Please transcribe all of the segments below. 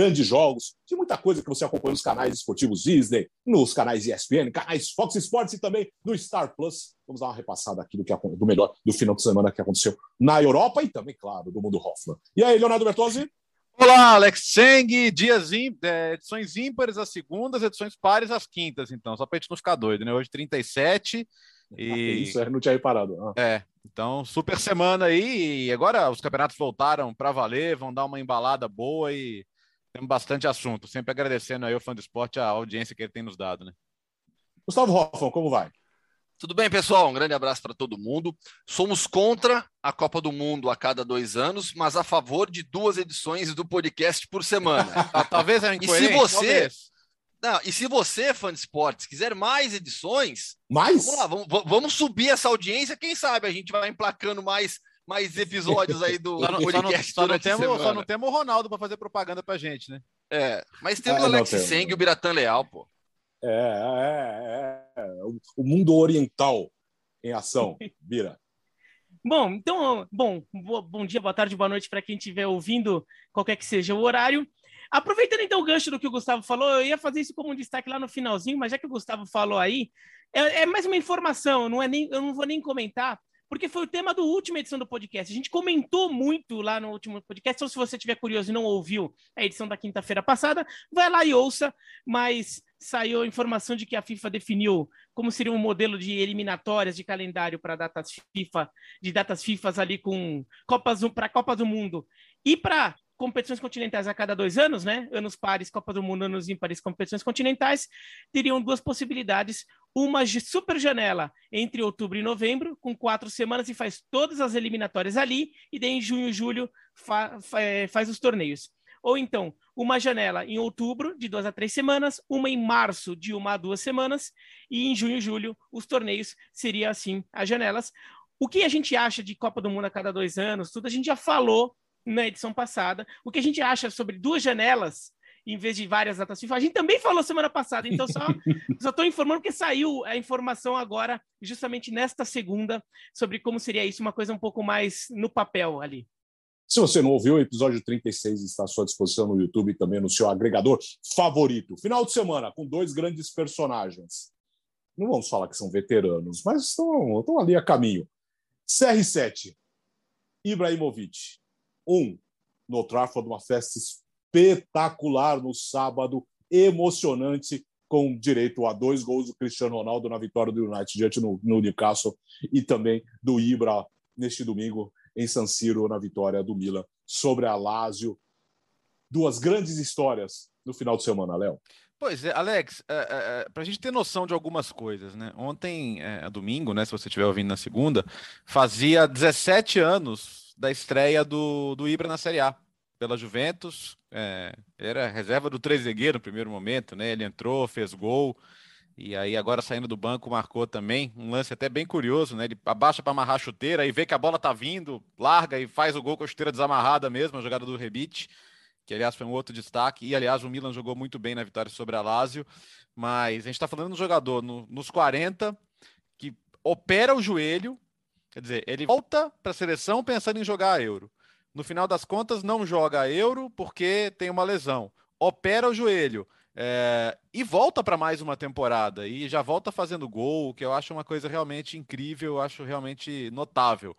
grandes jogos, de muita coisa que você acompanha nos canais esportivos Disney, nos canais ESPN, canais Fox Sports e também no Star Plus. Vamos dar uma repassada aqui do, que, do melhor do final de semana que aconteceu na Europa e também, claro, do mundo Hoffman. E aí, Leonardo Bertozzi? Olá, Alex Cheng, dias ím, é, edições ímpares às segundas, edições pares às quintas, então, só para a gente não ficar doido, né? Hoje 37 e... Ah, isso, eu não tinha reparado. Ah. É, então, super semana aí, e agora os campeonatos voltaram para valer, vão dar uma embalada boa e temos bastante assunto. Sempre agradecendo aí o fã do esporte a audiência que ele tem nos dado, né? Gustavo Hoffman, como vai? Tudo bem, pessoal? Um grande abraço para todo mundo. Somos contra a Copa do Mundo a cada dois anos, mas a favor de duas edições do podcast por semana. Ah, talvez é E se você. Não, e se você, fã de esportes, quiser mais edições, mais? Vamos lá, vamos, vamos subir essa audiência. Quem sabe a gente vai emplacando mais, mais episódios aí do, só não, podcast. Só não, só não temos, só não temos o Ronaldo para fazer propaganda para gente, né? É, mas temos ah, o Alex Seng e o Biratan Leal, pô. É, é, é, é, o mundo oriental em ação, Bira. Bom, então, bom, bom dia, boa tarde, boa noite para quem estiver ouvindo, qualquer que seja o horário. Aproveitando então o gancho do que o Gustavo falou, eu ia fazer isso como um destaque lá no finalzinho, mas já que o Gustavo falou aí, é, é mais uma informação, não é nem, eu não vou nem comentar, porque foi o tema da última edição do podcast. A gente comentou muito lá no último podcast. Então, se você tiver curioso e não ouviu a edição da quinta-feira passada, vai lá e ouça. Mas saiu a informação de que a FIFA definiu como seria um modelo de eliminatórias de calendário para datas FIFA, de datas FIFA ali com Copas para Copa do Mundo e para competições continentais a cada dois anos, né? Anos pares, Copa do Mundo, anos ímpares, competições continentais, teriam duas possibilidades. Uma super janela entre outubro e novembro, com quatro semanas, e faz todas as eliminatórias ali, e daí em junho e julho fa fa é, faz os torneios. Ou então, uma janela em outubro, de duas a três semanas, uma em março, de uma a duas semanas, e em junho e julho, os torneios seriam assim as janelas. O que a gente acha de Copa do Mundo a cada dois anos, tudo a gente já falou na edição passada. O que a gente acha sobre duas janelas em vez de várias datas FIFA. A gente também falou semana passada, então só só estou informando que saiu a informação agora, justamente nesta segunda, sobre como seria isso, uma coisa um pouco mais no papel ali. Se você não ouviu, o episódio 36 está à sua disposição no YouTube e também no seu agregador favorito. Final de semana com dois grandes personagens. Não vamos falar que são veteranos, mas estão, estão ali a caminho. CR7, Ibrahimovic, um no Trafford, uma festa espetacular no sábado, emocionante, com direito a dois gols do Cristiano Ronaldo na vitória do United diante no, no Newcastle e também do Ibra neste domingo em San Siro na vitória do Milan sobre a Lazio. Duas grandes histórias no final de semana, Léo. Pois é, Alex, é, é, é para a gente ter noção de algumas coisas, né? Ontem, é, domingo, né? Se você estiver ouvindo na segunda, fazia 17 anos da estreia do, do Ibra na Série A pela Juventus. É, era reserva do Trezeguet no primeiro momento, né? Ele entrou, fez gol. E aí, agora saindo do banco, marcou também. Um lance até bem curioso, né? Ele abaixa para amarrar a chuteira, aí vê que a bola tá vindo, larga e faz o gol com a chuteira desamarrada mesmo, a jogada do Rebite, que aliás foi um outro destaque. E aliás, o Milan jogou muito bem na vitória sobre a Lazio. Mas a gente está falando de um jogador no, nos 40 que opera o joelho, Quer dizer, ele volta para a seleção pensando em jogar a Euro. No final das contas, não joga a Euro porque tem uma lesão. Opera o joelho. É, e volta para mais uma temporada e já volta fazendo gol, que eu acho uma coisa realmente incrível, eu acho realmente notável.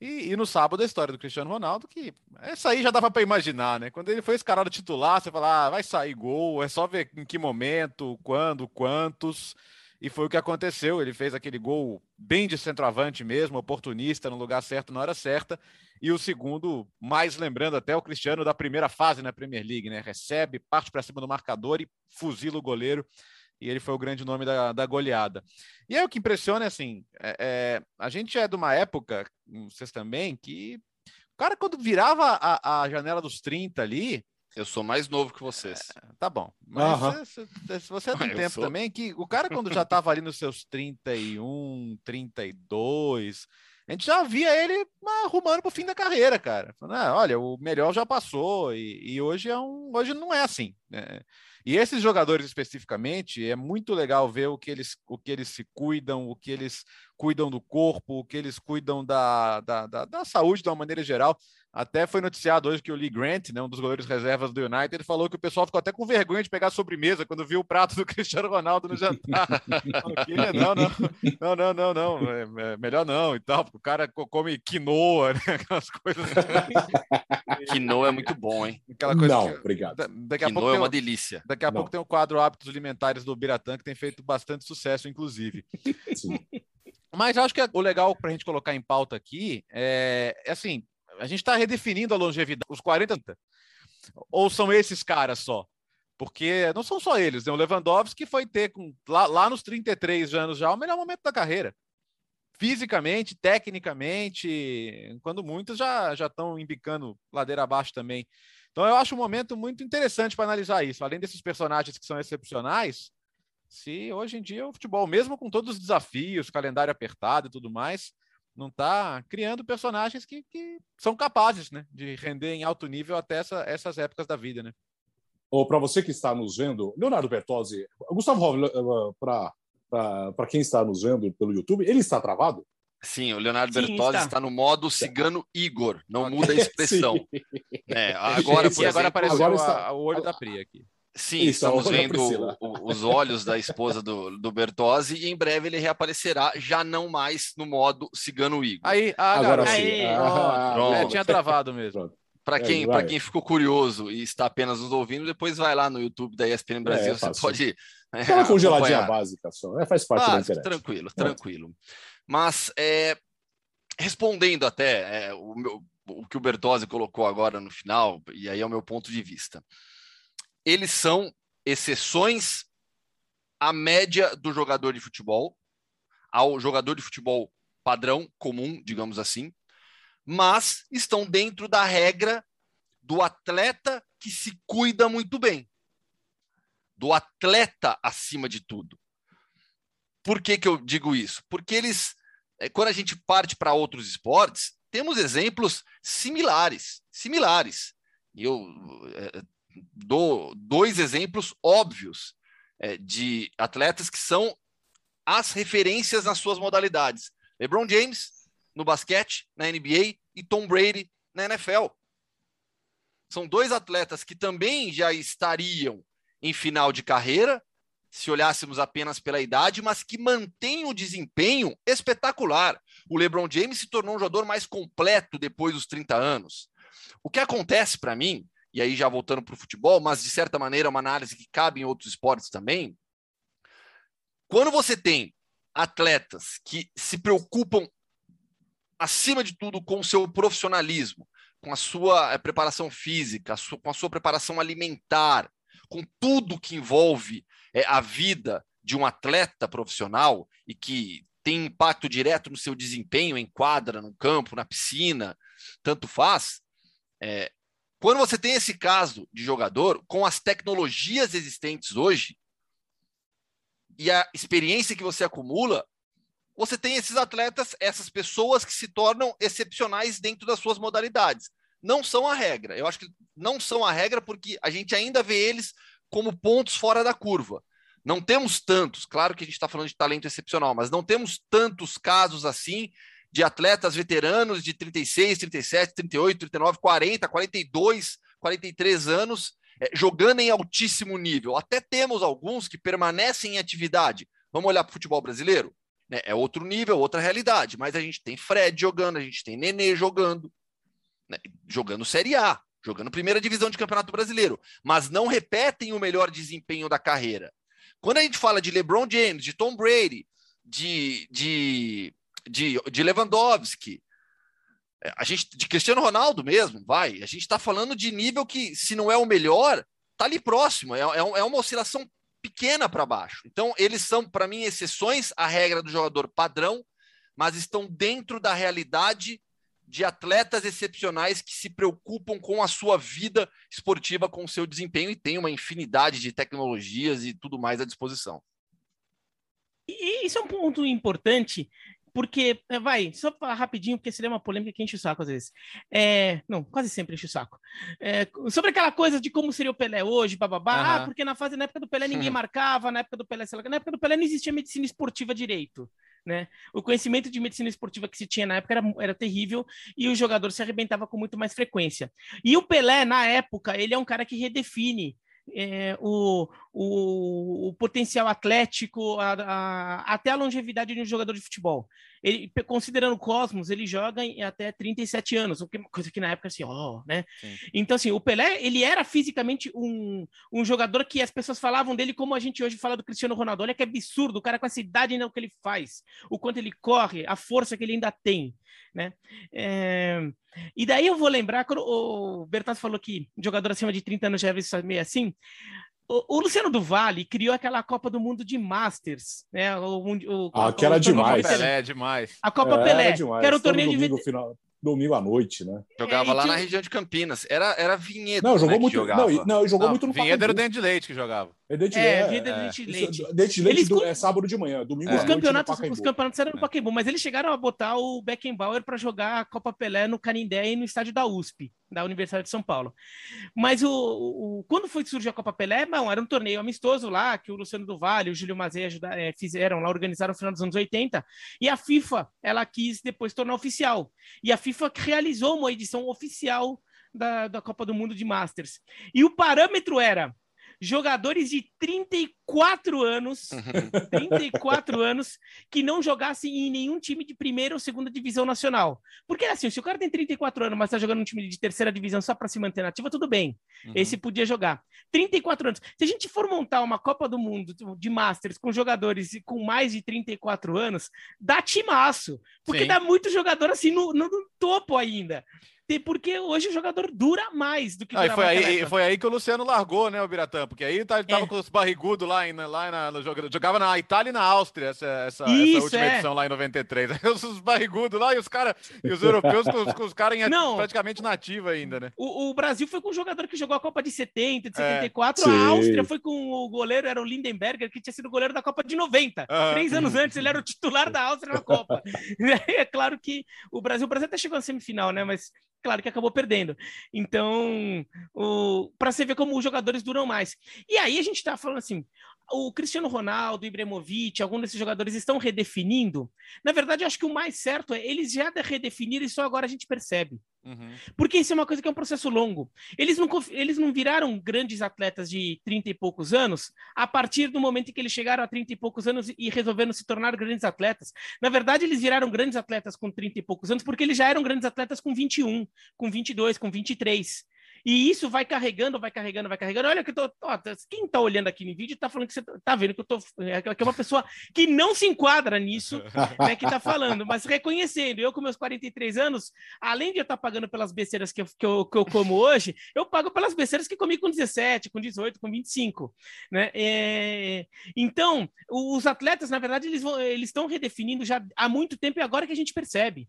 E, e, no sábado a história do Cristiano Ronaldo, que essa aí já dava para imaginar, né? Quando ele foi escalado titular, você fala, ah, vai sair gol, é só ver em que momento, quando, quantos. E foi o que aconteceu. Ele fez aquele gol bem de centroavante mesmo, oportunista, no lugar certo, na hora certa. E o segundo, mais lembrando até o Cristiano da primeira fase na Premier League, né? Recebe, parte para cima do marcador e fuzila o goleiro. E ele foi o grande nome da, da goleada. E aí o que impressiona é assim: é, é, a gente é de uma época, vocês também, que o cara, quando virava a, a janela dos 30 ali, eu sou mais novo que vocês. É, tá bom. Mas se, se, se, você tem tempo sou. também, que o cara, quando já estava ali nos seus 31, 32, a gente já via ele arrumando para o fim da carreira, cara. Falando, ah, olha, o melhor já passou, e, e, hoje, é um, hoje não é assim. Né? E esses jogadores especificamente, é muito legal ver o que eles, o que eles se cuidam, o que eles cuidam do corpo, que eles cuidam da, da, da, da saúde de uma maneira geral. Até foi noticiado hoje que o Lee Grant, né, um dos goleiros reservas do United, ele falou que o pessoal ficou até com vergonha de pegar a sobremesa quando viu o prato do Cristiano Ronaldo no jantar. não, não, não, não, não, não, é, é, melhor não e tal, porque o cara come quinoa, né, aquelas coisas. quinoa é muito bom, hein? Aquela coisa não, que, obrigado. daqui a quinoa pouco é uma um, delícia. Daqui a não. pouco tem o um quadro Hábitos Alimentares do Biratã, que tem feito bastante sucesso, inclusive. Sim. Mas acho que o legal para a gente colocar em pauta aqui é, é assim, a gente está redefinindo a longevidade, os 40. Ou são esses caras só? Porque não são só eles, né? O Lewandowski foi ter com, lá, lá nos 33 anos já o melhor momento da carreira. Fisicamente, tecnicamente, quando muitos já já estão embicando ladeira abaixo também. Então eu acho um momento muito interessante para analisar isso. Além desses personagens que são excepcionais, se hoje em dia o futebol, mesmo com todos os desafios, calendário apertado e tudo mais, não está criando personagens que, que, são capazes né, de render em alto nível até essa, essas épocas da vida. Né? Ou para você que está nos vendo, Leonardo Bertozzi, Gustavo eh, para quem está nos vendo pelo YouTube, ele está travado? Sim, o Leonardo Sim, Bertozzi está. está. no modo cigano Igor, não muda a expressão. é, agora, por exemplo, agora apareceu agora está... o olho da Pri aqui. Sim, Isso, estamos vendo o, os olhos da esposa do, do Bertozzi e em breve ele reaparecerá, já não mais no modo Cigano Igor. Aí, ah, agora sim. Aí, ah, é, tinha travado mesmo. Para quem, é, quem ficou curioso e está apenas nos ouvindo, depois vai lá no YouTube da ESPN Brasil, é, você pode. É, uma congeladinha básica só, é, faz parte Básico, da internet. Tranquilo, é. tranquilo. Mas é, respondendo até é, o, meu, o que o Bertozzi colocou agora no final, e aí é o meu ponto de vista eles são exceções à média do jogador de futebol, ao jogador de futebol padrão, comum, digamos assim, mas estão dentro da regra do atleta que se cuida muito bem. Do atleta acima de tudo. Por que, que eu digo isso? Porque eles, é, quando a gente parte para outros esportes, temos exemplos similares. Similares. Eu é, dou dois exemplos óbvios é, de atletas que são as referências nas suas modalidades: LeBron James no basquete, na NBA, e Tom Brady na NFL. São dois atletas que também já estariam em final de carreira, se olhássemos apenas pela idade, mas que mantêm um desempenho espetacular. O LeBron James se tornou um jogador mais completo depois dos 30 anos. O que acontece para mim e aí já voltando para o futebol, mas de certa maneira é uma análise que cabe em outros esportes também. Quando você tem atletas que se preocupam, acima de tudo, com o seu profissionalismo, com a sua eh, preparação física, com a sua preparação alimentar, com tudo que envolve é, a vida de um atleta profissional e que tem impacto direto no seu desempenho em quadra, no campo, na piscina, tanto faz, é, quando você tem esse caso de jogador, com as tecnologias existentes hoje e a experiência que você acumula, você tem esses atletas, essas pessoas que se tornam excepcionais dentro das suas modalidades. Não são a regra. Eu acho que não são a regra porque a gente ainda vê eles como pontos fora da curva. Não temos tantos, claro que a gente está falando de talento excepcional, mas não temos tantos casos assim de atletas veteranos de 36, 37, 38, 39, 40, 42, 43 anos, é, jogando em altíssimo nível. Até temos alguns que permanecem em atividade. Vamos olhar para o futebol brasileiro? Né? É outro nível, outra realidade. Mas a gente tem Fred jogando, a gente tem Nenê jogando, né? jogando Série A, jogando primeira divisão de Campeonato Brasileiro, mas não repetem o melhor desempenho da carreira. Quando a gente fala de LeBron James, de Tom Brady, de, de de, de Lewandowski, é, a gente de Cristiano Ronaldo mesmo, vai. A gente está falando de nível que, se não é o melhor, tá ali próximo. É, é, é uma oscilação pequena para baixo. Então, eles são, para mim, exceções à regra do jogador padrão, mas estão dentro da realidade de atletas excepcionais que se preocupam com a sua vida esportiva, com o seu desempenho e tem uma infinidade de tecnologias e tudo mais à disposição. E isso é um ponto importante porque, é, vai, só rapidinho, porque seria uma polêmica que enche o saco às vezes. É, não, quase sempre enche o saco. É, sobre aquela coisa de como seria o Pelé hoje, bababá, uhum. ah, porque na fase, na época do Pelé ninguém marcava, na época do Pelé, lá, na época do Pelé não existia medicina esportiva direito. Né? O conhecimento de medicina esportiva que se tinha na época era, era terrível e o jogador se arrebentava com muito mais frequência. E o Pelé, na época, ele é um cara que redefine é, o, o, o, potencial atlético, a, a, até a longevidade de um jogador de futebol. Ele, considerando o Cosmos, ele joga em até 37 anos, uma coisa que na época assim, ó, oh, né? Sim. Então, assim, o Pelé, ele era fisicamente um, um jogador que as pessoas falavam dele como a gente hoje fala do Cristiano Ronaldo. Olha que absurdo, o cara com essa idade ainda o que ele faz, o quanto ele corre, a força que ele ainda tem, né? É... E daí eu vou lembrar, quando o Bertazzi falou que jogador acima de 30 anos já é meio assim, o, o, Luciano do Vale criou aquela Copa do Mundo de Masters, né? O, o, ah, que era demais. Pelé, demais. A Copa é, Pelé, demais. que era o torneio de final domingo à noite, né? Jogava é, lá tinha... na região de Campinas. Era, era Vinhedo. Não, jogou né, muito. Não, não, jogou não, muito no Vinhedo era o Dente de Leite que jogava. É Dente de é, Leite. É, Dente de Leite. Isso, Dente de Leite do, é sábado de manhã, domingo os à campeonatos. Os campeonatos eram no é. Pacaembu, mas eles chegaram a botar o Beckenbauer para jogar a Copa Pelé no Canindé e no estádio da USP, da Universidade de São Paulo. Mas o, o quando foi que surgiu a Copa Pelé, não, era um torneio amistoso lá que o Luciano do Vale, o Júlio Mazé é, fizeram lá, organizaram no final dos anos 80, e a FIFA, ela quis depois tornar oficial. E a FIFA realizou uma edição oficial da, da Copa do Mundo de Masters. E o parâmetro era jogadores de 34 anos, 34 uhum. anos, que não jogassem em nenhum time de primeira ou segunda divisão nacional. Porque assim, se o cara tem 34 anos, mas está jogando um time de terceira divisão só para se manter nativa, tudo bem. Uhum. Esse podia jogar. 34 anos. Se a gente for montar uma Copa do Mundo de Masters com jogadores com mais de 34 anos, dá timaço. Porque Sim. dá muito jogador assim no, no, no topo ainda porque hoje o jogador dura mais do que ah, foi aí Foi aí que o Luciano largou, né, o Biratã? Porque aí tá, ele tava é. com os barrigudos lá, em, lá na, no, jogava na Itália e na Áustria essa, essa, Isso, essa última é. edição lá em 93. os barrigudos lá e os caras, e os europeus com, com os caras praticamente nativos ainda, né? O, o, Brasil foi com um jogador que jogou a Copa de 70, de 74, é. a Áustria foi com o goleiro, era o Lindenberger, que tinha sido goleiro da Copa de 90. Uhum. Três anos antes, ele era o titular da Áustria na Copa. é claro que o Brasil, o Brasil até chegou na semifinal, né? Mas claro que acabou perdendo. Então, para você ver como os jogadores duram mais. E aí a gente está falando assim, o Cristiano Ronaldo, o Ibrahimovic, alguns desses jogadores estão redefinindo. Na verdade, eu acho que o mais certo é eles já redefiniram e só agora a gente percebe. Uhum. Porque isso é uma coisa que é um processo longo. Eles não, eles não viraram grandes atletas de 30 e poucos anos a partir do momento em que eles chegaram a 30 e poucos anos e resolveram se tornar grandes atletas. Na verdade, eles viraram grandes atletas com 30 e poucos anos porque eles já eram grandes atletas com 21, com 22, com 23. E isso vai carregando, vai carregando, vai carregando. Olha que eu tô. Ó, quem tá olhando aqui no vídeo tá falando que você tá vendo que eu tô. É, que é uma pessoa que não se enquadra nisso, né, que tá falando, mas reconhecendo. Eu, com meus 43 anos, além de eu estar tá pagando pelas besteiras que eu, que, eu, que eu como hoje, eu pago pelas besteiras que comi com 17, com 18, com 25. Né? É... Então, os atletas, na verdade, eles estão redefinindo já há muito tempo e agora que a gente percebe.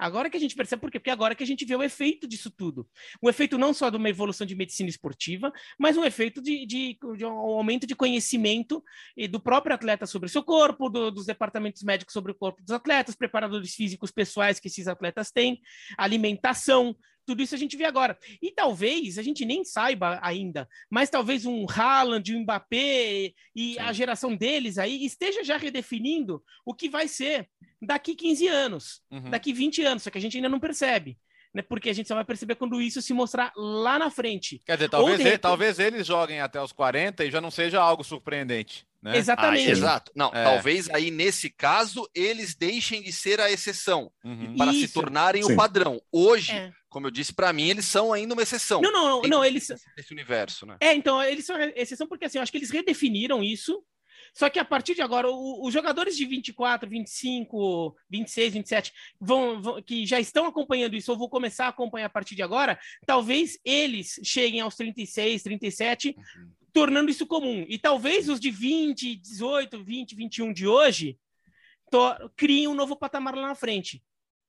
Agora que a gente percebe por quê? Porque agora que a gente vê o efeito disso tudo. Um efeito não só de uma evolução de medicina esportiva, mas um efeito de, de, de um aumento de conhecimento do próprio atleta sobre o seu corpo, do, dos departamentos médicos sobre o corpo dos atletas, preparadores físicos pessoais que esses atletas têm, alimentação, tudo isso a gente vê agora. E talvez, a gente nem saiba ainda, mas talvez um Haaland, um Mbappé e Sim. a geração deles aí esteja já redefinindo o que vai ser daqui 15 anos, uhum. daqui 20 anos, só que a gente ainda não percebe. Né, porque a gente só vai perceber quando isso se mostrar lá na frente. Quer dizer, talvez, de repente... ele, talvez eles joguem até os 40 e já não seja algo surpreendente. Né? Exatamente. Ah, exato. Não, é. talvez aí nesse caso eles deixem de ser a exceção uhum. para Isso. se tornarem Sim. o padrão. Hoje, é. como eu disse para mim, eles são ainda uma exceção. Não, não, não, eles esse universo, né? É, então eles são exceção porque assim, eu acho que eles redefiniram isso. Só que a partir de agora, o, os jogadores de 24, 25, 26, 27, vão, vão, que já estão acompanhando isso, ou vou começar a acompanhar a partir de agora, talvez eles cheguem aos 36, 37, uhum tornando isso comum. E talvez os de 20, 18, 20, 21 de hoje criem um novo patamar lá na frente.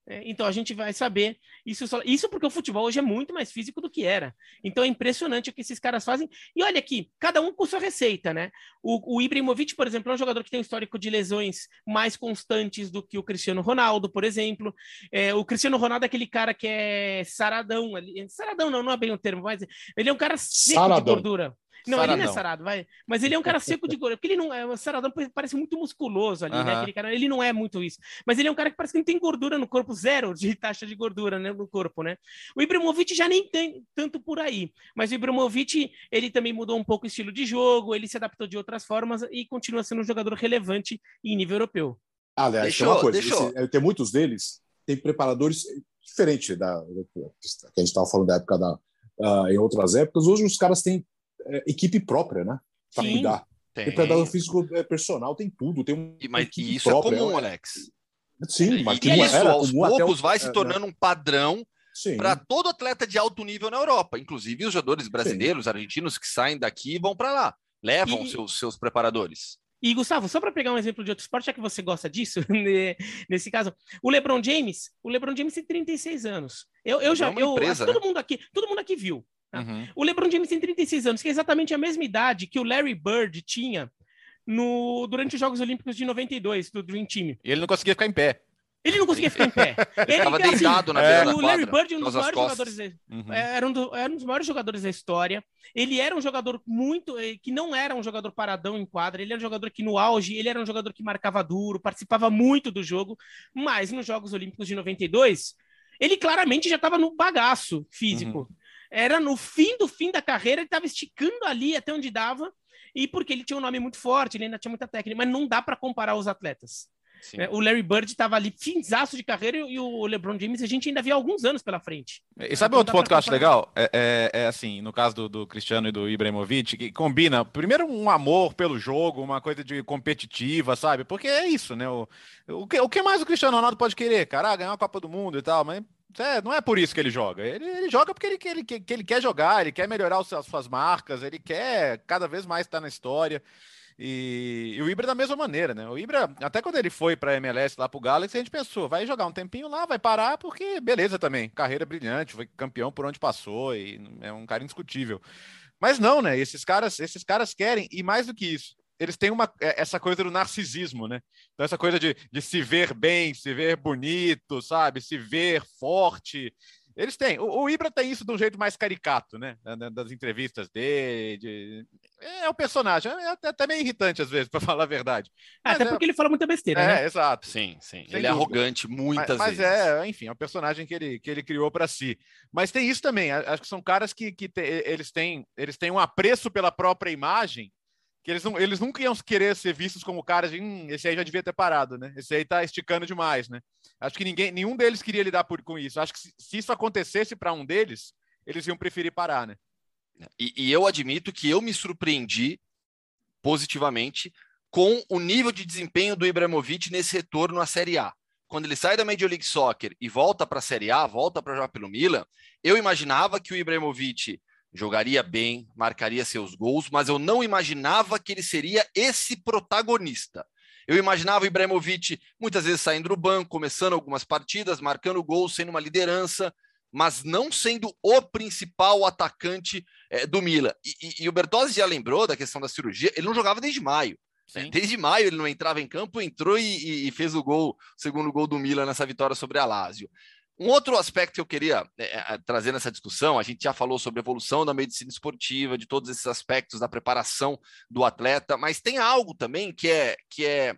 É, então a gente vai saber isso só, isso porque o futebol hoje é muito mais físico do que era. Então é impressionante o que esses caras fazem. E olha aqui, cada um com sua receita, né? O, o Ibrahimovic, por exemplo, é um jogador que tem um histórico de lesões mais constantes do que o Cristiano Ronaldo, por exemplo. É, o Cristiano Ronaldo é aquele cara que é saradão, saradão não, não é bem o termo, mas ele é um cara seco saradão. de gordura. Não, Saradão. ele não é sarado, vai. Mas ele é um cara seco de gordura. Porque ele não é. O Saradão parece muito musculoso ali, né? Aquele cara, ele não é muito isso. Mas ele é um cara que parece que não tem gordura no corpo, zero de taxa de gordura né, no corpo, né? O Ibrahimovic já nem tem tanto por aí. Mas o Ibrahimovic, ele também mudou um pouco o estilo de jogo, ele se adaptou de outras formas e continua sendo um jogador relevante em nível europeu. Aliás, deixou, tem uma coisa, esse, tem muitos deles, tem preparadores diferentes da, que a gente estava falando da época da, uh, em outras épocas. Hoje os caras têm é, equipe própria, né? Para cuidar. Tem. preparador físico é, personal, tem tudo. Tem um, e, mas, e isso própria, é comum, Alex. Sim, mas e, e isso aos poucos vai se tornando um padrão para todo atleta de alto nível na Europa, inclusive os jogadores brasileiros, Sim. argentinos que saem daqui e vão para lá, levam e... seus, seus preparadores. E, Gustavo, só para pegar um exemplo de outro esporte, já que você gosta disso, né, nesse caso, o LeBron James, o LeBron James tem 36 anos. Eu, eu já, é eu, empresa, todo né? mundo aqui, todo mundo aqui viu. Tá? Uhum. O LeBron James tem 36 anos, que é exatamente a mesma idade que o Larry Bird tinha no, durante os Jogos Olímpicos de 92, do Dream Team. E ele não conseguia ficar em pé. Ele não conseguia ficar em pé. Ele estava deitado assim, na beira é, da O Larry Bird, um dos maiores jogadores, uhum. É, era, um do, era um dos maiores jogadores da história. Ele era um jogador muito, eh, que não era um jogador paradão em quadra. Ele era um jogador que no auge, ele era um jogador que marcava duro, participava muito do jogo. Mas nos Jogos Olímpicos de 92, ele claramente já estava no bagaço físico. Uhum. Era no fim do fim da carreira, ele estava esticando ali até onde dava. E porque ele tinha um nome muito forte, ele ainda tinha muita técnica, mas não dá para comparar os atletas. É, o Larry Bird estava ali finzaço de carreira e o LeBron James a gente ainda via alguns anos pela frente. E sabe outro ponto que eu acho legal? É, é, é, assim, no caso do, do, Cristiano e do Ibrahimovic, que combina, primeiro, um amor pelo jogo, uma coisa de competitiva, sabe? Porque é isso, né? O, o, que, o que mais o Cristiano Ronaldo pode querer? Cara, ah, ganhar uma Copa do Mundo e tal, mas é, não é por isso que ele joga. Ele, ele joga porque ele, ele, que ele quer jogar, ele quer melhorar os, as suas marcas, ele quer cada vez mais estar na história. E, e, o Ibra da mesma maneira, né? O Ibra, até quando ele foi para a MLS lá para o Galaxy, a gente pensou, vai jogar um tempinho lá, vai parar, porque beleza também, carreira brilhante, foi campeão por onde passou e é um cara indiscutível. Mas não, né? Esses caras, esses caras querem, e mais do que isso, eles têm uma, é, essa coisa do narcisismo, né? Então, essa coisa de, de se ver bem, se ver bonito, sabe? Se ver forte. Eles têm. O, o, Ibra tem isso de um jeito mais caricato, né? Das entrevistas dele. De... É o personagem. É até, até meio irritante às vezes, para falar a verdade. É, até é... porque ele fala muita besteira, é, né? exato. Sim, sim. Sem ele é dúvida. é arrogante muitas mas, vezes. Mas é, enfim, é um personagem que ele, que ele criou para si. Mas tem isso também. Acho que são caras que, que te, eles, têm, eles têm um apreço pela própria imagem que eles, não, eles nunca iam querer ser vistos como caras de hum, esse aí já devia ter parado, né? Esse aí tá esticando demais, né? Acho que ninguém, nenhum deles queria lidar por, com isso. Acho que se, se isso acontecesse para um deles, eles iam preferir parar, né? E, e, eu admito que eu me surpreendi positivamente com o nível de desempenho do Ibrahimovic nesse retorno à Série A. Quando ele sai da Major League Soccer e volta para a Série A, volta para jogar pelo Milan, eu imaginava que o Ibrahimovic jogaria bem, marcaria seus gols, mas eu não imaginava que ele seria esse protagonista. Eu imaginava o Ibrahimovic muitas vezes saindo do banco, começando algumas partidas, marcando gols, sendo uma liderança, mas não sendo o principal atacante é, do Milan. E, e, e, o Bertozzi já lembrou da questão da cirurgia, ele não jogava desde maio. Né? Desde maio ele não entrava em campo, entrou e, e, fez o gol, o segundo gol do Milan nessa vitória sobre a Lazio. Um outro aspecto que eu queria é, trazer nessa discussão, a gente já falou sobre a evolução da medicina esportiva, de todos esses aspectos da preparação do atleta, mas tem algo também que é que é,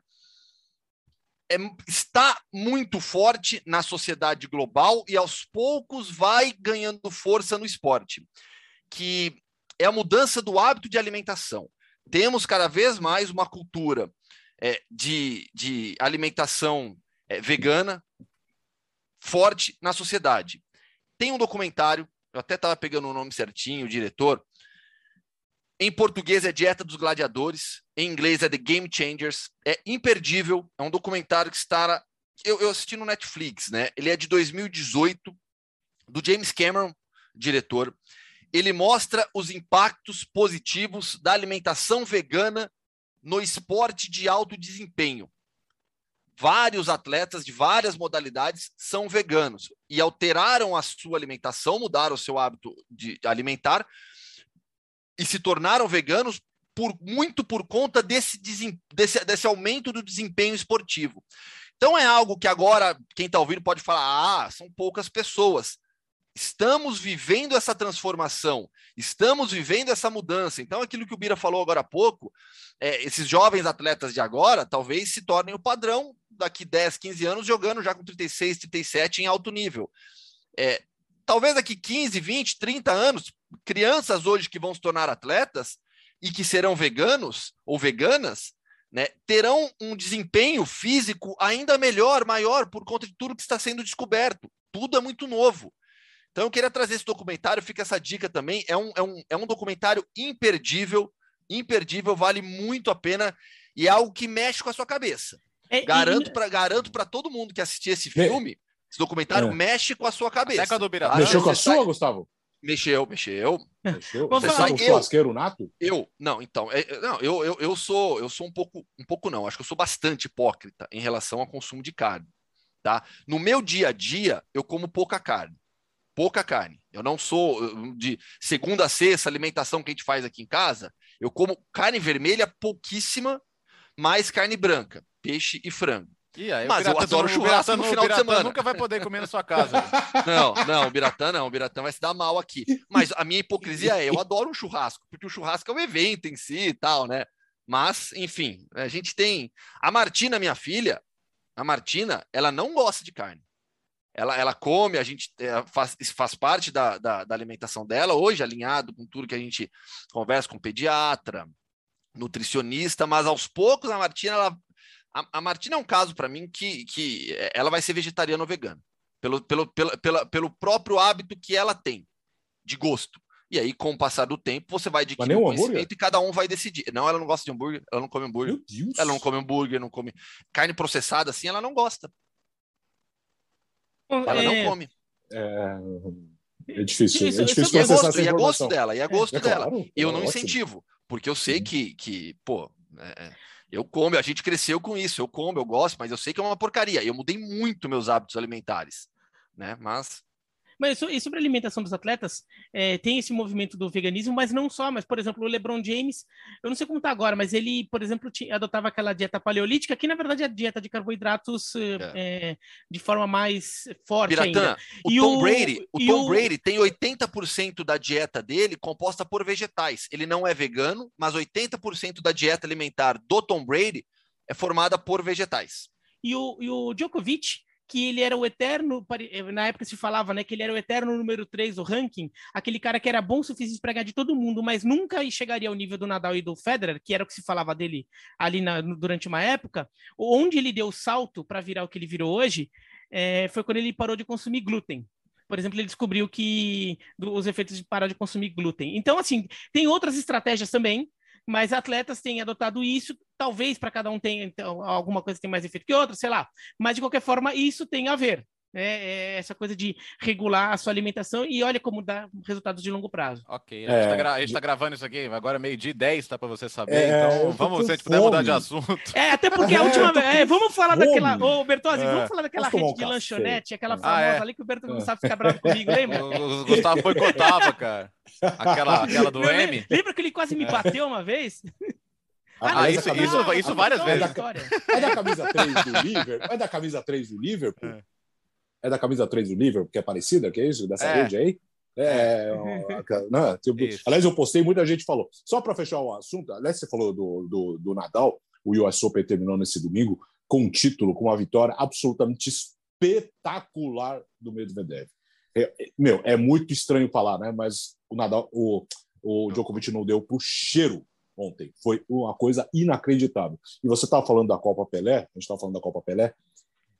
é está muito forte na sociedade global e aos poucos vai ganhando força no esporte, que é a mudança do hábito de alimentação. Temos cada vez mais uma cultura é, de, de alimentação é, vegana, forte na sociedade. Tem um documentário, eu até estava pegando o nome certinho, o diretor. Em português é Dieta dos Gladiadores, em inglês é The Game Changers. É imperdível, é um documentário que está. Eu, eu assisti no Netflix, né? Ele é de 2018, do James Cameron, diretor. Ele mostra os impactos positivos da alimentação vegana no esporte de alto desempenho vários atletas de várias modalidades são veganos e alteraram a sua alimentação, mudaram o seu hábito de alimentar e se tornaram veganos por muito por conta desse, desse, desse aumento do desempenho esportivo. Então é algo que agora quem está ouvindo pode falar: ah, são poucas pessoas. Estamos vivendo essa transformação, estamos vivendo essa mudança. Então, aquilo que o Bira falou agora há pouco, é, esses jovens atletas de agora talvez se tornem o padrão daqui 10, 15 anos, jogando já com 36, 37 em alto nível. É, talvez daqui 15, 20, 30 anos, crianças hoje que vão se tornar atletas e que serão veganos ou veganas, né, terão um desempenho físico ainda melhor, maior, por conta de tudo que está sendo descoberto. Tudo é muito novo. Então, eu queria trazer esse documentário, fica essa dica também. É um, é um, é um documentário imperdível, imperdível, vale muito a pena e é algo que mexe com a sua cabeça. É, garanto e... para garanto todo mundo que assistir esse filme, esse documentário é. mexe com a sua cabeça. Tá? Mexeu com a sua, sai... Gustavo? Mexeu, mexeu. Mexeu. Você sai um churrasqueiro nato? Eu, não, então, é, não, eu, eu, eu sou, eu sou um pouco, um pouco não, acho que eu sou bastante hipócrita em relação ao consumo de carne, tá? No meu dia a dia, eu como pouca carne, pouca carne. Eu não sou de segunda a sexta alimentação que a gente faz aqui em casa. Eu como carne vermelha pouquíssima, mais carne branca, peixe e frango. E aí, Mas eu adoro churrasco no final de semana. nunca vai poder comer na sua casa. não, não, o Biratã não. O Biratã vai se dar mal aqui. Mas a minha hipocrisia é, eu adoro um churrasco, porque o churrasco é um evento em si e tal, né? Mas, enfim, a gente tem... A Martina, minha filha, a Martina, ela não gosta de carne. Ela, ela come, a gente é, faz, faz parte da, da, da alimentação dela, hoje alinhado com tudo que a gente conversa com pediatra, nutricionista, mas aos poucos a Martina ela a, a Martina é um caso para mim que, que ela vai ser vegetariana ou vegana, pelo, pelo, pelo, pela, pelo próprio hábito que ela tem de gosto. E aí, com o passar do tempo, você vai adquirir um conhecimento e cada um vai decidir. Não, ela não gosta de hambúrguer, ela não come hambúrguer. Ela não come hambúrguer, não come carne processada assim, ela não gosta. Ela é... não come. É, é difícil. Isso, é difícil isso, é gosto, e é gosto dela, e é gosto é, dela. Claro, eu não ótimo. incentivo, porque eu sei que, que pô, é, eu como, a gente cresceu com isso, eu como, eu gosto, mas eu sei que é uma porcaria. Eu mudei muito meus hábitos alimentares, né? Mas mas e sobre a alimentação dos atletas, é, tem esse movimento do veganismo, mas não só, mas, por exemplo, o LeBron James, eu não sei como está agora, mas ele, por exemplo, adotava aquela dieta paleolítica, que na verdade é a dieta de carboidratos é. É, de forma mais forte Piratã, ainda. O e Tom, o, Brady, o Tom o... Brady tem 80% da dieta dele composta por vegetais. Ele não é vegano, mas 80% da dieta alimentar do Tom Brady é formada por vegetais. E o, e o Djokovic, que ele era o eterno, eh, na época se falava, né, que ele era o eterno número 3 do ranking, aquele cara que era bom o suficiente para ganhar de todo mundo, mas nunca chegaria ao nível do Nadal e do Federer, que era o que se falava dele ali na, durante uma época, onde ele deu o salto para virar o que ele virou hoje, é, foi quando ele parou de consumir glúten. Por exemplo, ele descobriu que os efeitos de parar de consumir glúten. Então, assim, tem outras estratégias também, mas atletas têm adotado isso, talvez para cada um tenha então, alguma coisa tem mais efeito que outra, sei lá. Mas de qualquer forma, isso tem a ver. Né? É essa coisa de regular a sua alimentação e olha como dá resultados de longo prazo. Ok, a gente está gra tá gravando isso aqui, agora meio-dia e 10, tá para você saber. É, então vamos, se a gente puder mudar de assunto. É, até porque a última vez. É, vamos falar fome. daquela. Ô, Bertozzi, é. vamos falar daquela rede de lanchonete, aquela famosa ah, é. ali que o Berto Gustavo fica bravo comigo, lembra? O, o Gustavo boicotava, cara. Aquela, aquela do M. Lembra que ele quase me bateu uma vez? Ah, ah isso, camisa, isso, isso várias vezes. É da, é da camisa 3 do Liverpool? É da camisa 3 do Liverpool? É. é da camisa 3 do Liverpool, que é parecida, que é isso? Dessa é. rede aí? É, é. não, tipo, aliás, eu postei, muita gente falou. Só para fechar o assunto, aliás, você falou do, do, do Nadal, o US Open terminou nesse domingo com um título, com uma vitória absolutamente espetacular do Medvedev. É, meu, é muito estranho falar, né? Mas o Nadal, o, o Djokovic não deu pro cheiro ontem. Foi uma coisa inacreditável. E você estava falando da Copa Pelé, a gente estava falando da Copa Pelé,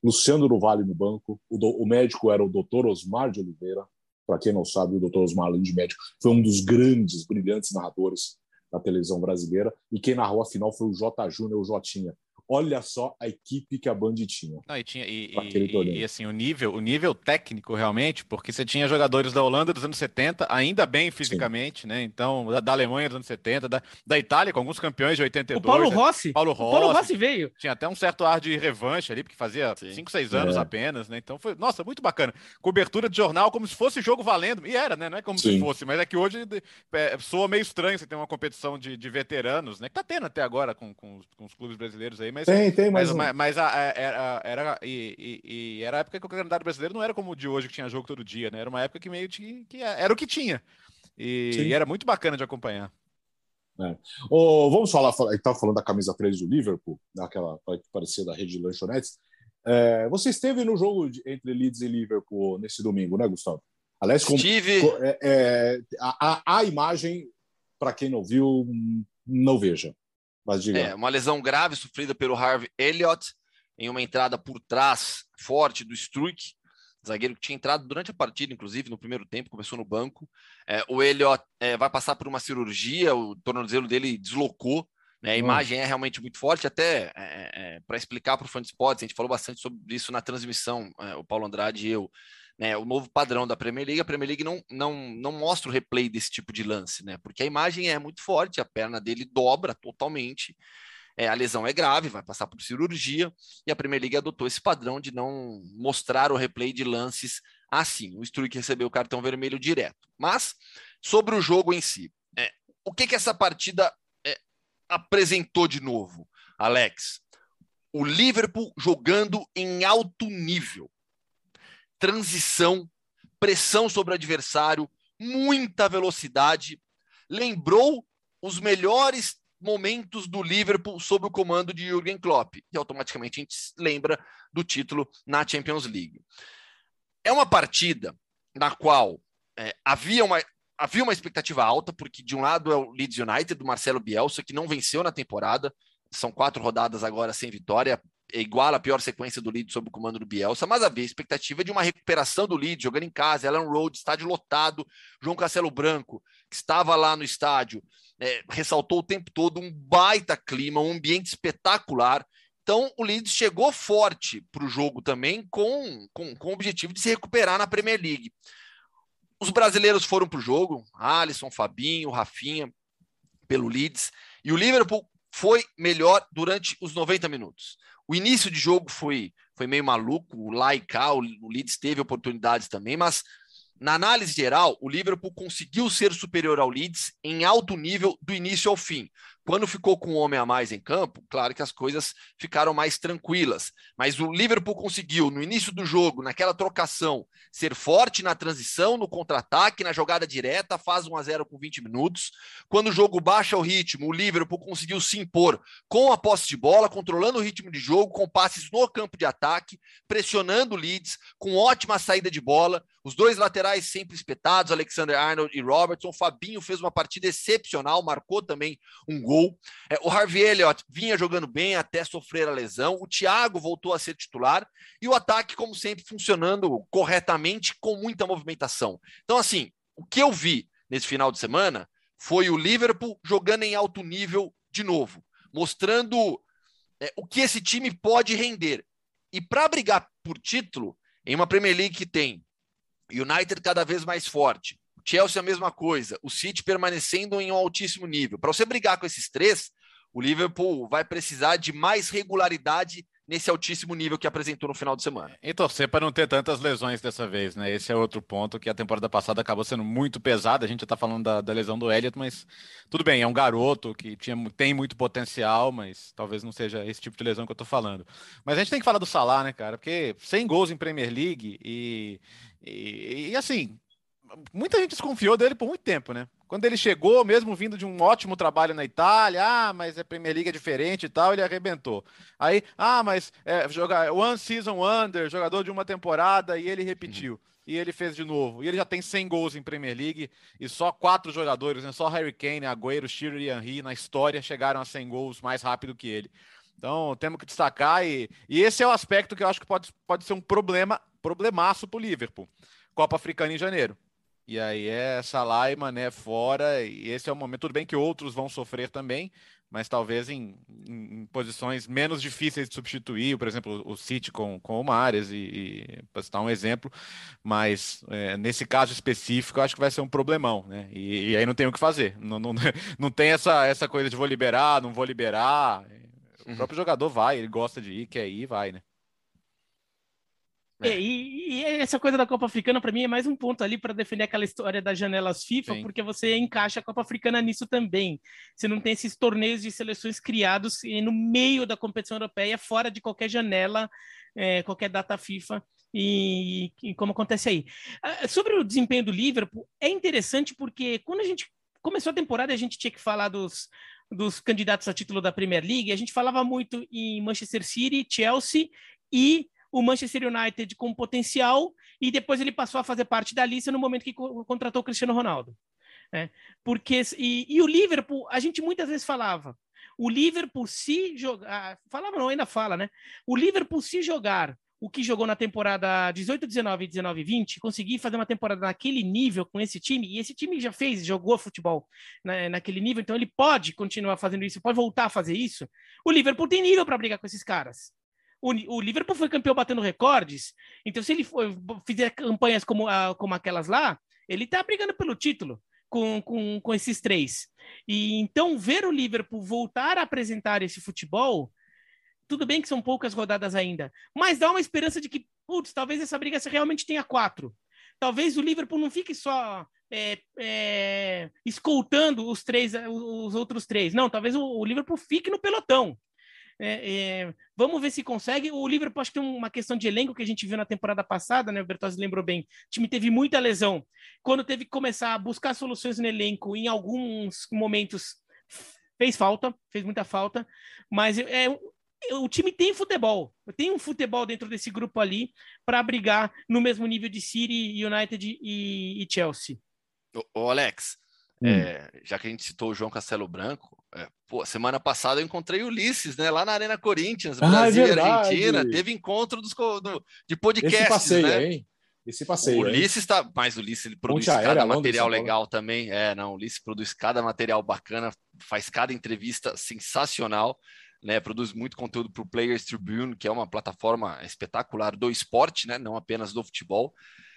Luciano do Vale no banco, o, do, o médico era o doutor Osmar de Oliveira, para quem não sabe, o doutor Osmar, além de médico, foi um dos grandes, brilhantes narradores da televisão brasileira, e quem narrou a final foi o J. Júnior, o Jotinha. Olha só a equipe que a Band tinha. Não, e, tinha e, e, e, assim, o nível, o nível técnico realmente, porque você tinha jogadores da Holanda dos anos 70, ainda bem fisicamente, Sim. né? Então, da, da, Alemanha dos anos 70, da, da Itália, com alguns campeões de 82. O Paulo né? Rossi. Paulo Rossi. Paulo Rossi veio. Tinha até um certo ar de revanche ali, porque fazia 5, 6 anos é. apenas, né? Então foi, nossa, muito bacana. Cobertura de jornal como se fosse jogo valendo. E era, né? Não é como Sim. se fosse, mas é que hoje é, soa meio estranho você ter uma competição de, de veteranos, né? Que tá tendo até agora com, com, os, com os clubes brasileiros aí, mas. Tem, tem, mas. Mas, mas a, era, era, e, e, e, era a época que o calendário brasileiro não era como o de hoje, que tinha jogo todo dia, né? Era uma época que meio que, que era o que tinha. E, e era muito bacana de acompanhar. É. Oh, vamos falar, estava falando da camisa 3 do Liverpool, aquela que parecia da rede de lanchonetes. É, você esteve no jogo de, entre Leeds e Liverpool nesse domingo, né, Gustavo? Aliás, com, Estive... com, é, é, a, a, imagem, para quem não viu, não veja. Mas diga. É, uma lesão grave sofrida pelo Harvey Elliott em uma entrada por trás forte do Struik, zagueiro que tinha entrado durante a partida, inclusive no primeiro tempo, começou no banco. É, o Elliott é, vai passar por uma cirurgia, o tornozelo dele deslocou. Né? A imagem é realmente muito forte, até é, é para explicar para o fã de esportes, a gente falou bastante sobre isso na transmissão, é, o Paulo Andrade e eu né, o novo padrão da Premier League, a Premier League não, não, não mostra o replay desse tipo de lance, né? Porque a imagem é muito forte, a perna dele dobra totalmente, é, a lesão é grave, vai passar por cirurgia, e a Premier League adotou esse padrão de não mostrar o replay de lances assim. O Struik recebeu o cartão vermelho direto. Mas, sobre o jogo em si, é, o que, que essa partida é, apresentou de novo, Alex? O Liverpool jogando em alto nível transição, pressão sobre o adversário, muita velocidade. Lembrou os melhores momentos do Liverpool sob o comando de Jürgen Klopp, e automaticamente a gente lembra do título na Champions League. É uma partida na qual é, havia, uma, havia uma expectativa alta, porque de um lado é o Leeds United, do Marcelo Bielsa, que não venceu na temporada, são quatro rodadas agora sem vitória, é igual a pior sequência do Leeds sob o comando do Bielsa, mas havia expectativa de uma recuperação do Leeds, jogando em casa, Ellen Road, estádio lotado, João Castelo Branco, que estava lá no estádio, é, ressaltou o tempo todo um baita clima, um ambiente espetacular. Então, o Leeds chegou forte para o jogo também, com, com, com o objetivo de se recuperar na Premier League. Os brasileiros foram para o jogo, Alisson, Fabinho, Rafinha, pelo Leeds, e o Liverpool foi melhor durante os 90 minutos. O início de jogo foi, foi meio maluco, lá e cá, o, o Leeds teve oportunidades também, mas na análise geral, o Liverpool conseguiu ser superior ao Leeds em alto nível do início ao fim. Quando ficou com um homem a mais em campo, claro que as coisas ficaram mais tranquilas. Mas o Liverpool conseguiu, no início do jogo, naquela trocação, ser forte na transição, no contra-ataque, na jogada direta, faz 1 a 0 com 20 minutos. Quando o jogo baixa o ritmo, o Liverpool conseguiu se impor com a posse de bola, controlando o ritmo de jogo, com passes no campo de ataque, pressionando o Leeds, com ótima saída de bola. Os dois laterais sempre espetados, Alexander Arnold e Robertson. O Fabinho fez uma partida excepcional, marcou também um gol gol. É, o Harvey Elliott vinha jogando bem até sofrer a lesão. O Thiago voltou a ser titular. E o ataque, como sempre, funcionando corretamente, com muita movimentação. Então, assim, o que eu vi nesse final de semana foi o Liverpool jogando em alto nível de novo, mostrando é, o que esse time pode render. E para brigar por título, em uma Premier League que tem United cada vez mais forte, Chelsea a mesma coisa, o City permanecendo em um altíssimo nível. Para você brigar com esses três, o Liverpool vai precisar de mais regularidade nesse altíssimo nível que apresentou no final de semana. E torcer para não ter tantas lesões dessa vez, né? Esse é outro ponto que a temporada passada acabou sendo muito pesada. A gente já está falando da, da, lesão do Elliott, mas tudo bem, é um garoto que tinha, tem muito potencial, mas talvez não seja esse tipo de lesão que eu estou falando. Mas a gente tem que falar do Salah, né, cara? Porque sem gols em Premier League e, e, e assim, muita gente desconfiou dele por muito tempo, né? Quando ele chegou, mesmo vindo de um ótimo trabalho na Itália, ah, mas a Premier League é diferente e tal, ele arrebentou. Aí, ah, mas é, jogar one season wonder, jogador de uma temporada, e ele repetiu. Uhum. E ele fez de novo. E ele já tem 100 gols em Premier League e só quatro jogadores, né? Só Harry Kane, Agüero, Shearer e Henry na história chegaram a 100 gols mais rápido que ele. Então, temos que destacar e, e esse é o aspecto que eu acho que pode, pode ser um problema, problemaço para o Liverpool. Copa Africana em janeiro. E aí é Salah e Mané fora, e esse é o momento. Tudo bem que outros vão sofrer também, mas talvez em, em, posições menos difíceis de substituir, por exemplo, o City com, com o Mares, e, e para citar um exemplo, mas é, nesse caso específico, eu acho que vai ser um problemão, né? E, e, aí não tem o que fazer. Não, não, não tem essa, essa coisa de vou liberar, não vou liberar. O uhum. próprio jogador vai, ele gosta de ir, quer ir, vai, né? É, e, e, essa coisa da Copa Africana, para mim, é mais um ponto ali para defender aquela história das janelas FIFA, Sim. porque você encaixa a Copa Africana nisso também. Você não tem esses torneios de seleções criados no meio da competição europeia, fora de qualquer janela, é, qualquer data FIFA. E, e, como acontece aí. Ah, sobre o desempenho do Liverpool, é interessante porque quando a gente começou a temporada, a gente tinha que falar dos, dos candidatos a título da Premier League, a gente falava muito em Manchester City, Chelsea e o Manchester United com potencial, e depois ele passou a fazer parte da lista no momento que contratou o Cristiano Ronaldo. Né? Porque, e, e o Liverpool, a gente muitas vezes falava, o Liverpool se jogar, falava não, ainda fala, né? O Liverpool se jogar o que jogou na temporada 18, 19 e 19 20, conseguir fazer uma temporada naquele nível com esse time, e esse time já fez, jogou futebol né, naquele nível, então ele pode continuar fazendo isso, pode voltar a fazer isso. O Liverpool tem nível para brigar com esses caras. O, Liverpool foi campeão batendo recordes, então se ele for, fizer campanhas como, como aquelas lá, ele está brigando pelo título com, com, com esses três. E então ver o Liverpool voltar a apresentar esse futebol, tudo bem que são poucas rodadas ainda, mas dá uma esperança de que, putz, talvez essa briga realmente tenha quatro. Talvez o Liverpool não fique só é, é, escoltando os três, os outros três. Não, talvez o, o Liverpool fique no pelotão. É, é, vamos ver se consegue. O Liverpool acho que tem uma questão de elenco que a gente viu na temporada passada, né? O Bertozzi lembrou bem. O time teve muita lesão. Quando teve que começar a buscar soluções no elenco, em alguns momentos fez falta, fez muita falta. Mas é, o time tem futebol, tem um futebol dentro desse grupo ali para brigar no mesmo nível de City, United e, e Chelsea. O, Alex, hum. é, já que a gente citou o João Castelo Branco, é, pô, semana passada eu encontrei o Ulisses, né? Lá na Arena Corinthians, ah, é Brasil é e Argentina. Teve encontro dos, do, de podcast. Esse passeio, né? hein? Esse passeio. O Ulisses está. Mas o Ulisses ele produz Ponte cada aérea, material legal também. É, não, o Ulisses produz cada material bacana, faz cada entrevista sensacional. Né, produz muito conteúdo para o Players Tribune, que é uma plataforma espetacular do esporte, né, não apenas do futebol.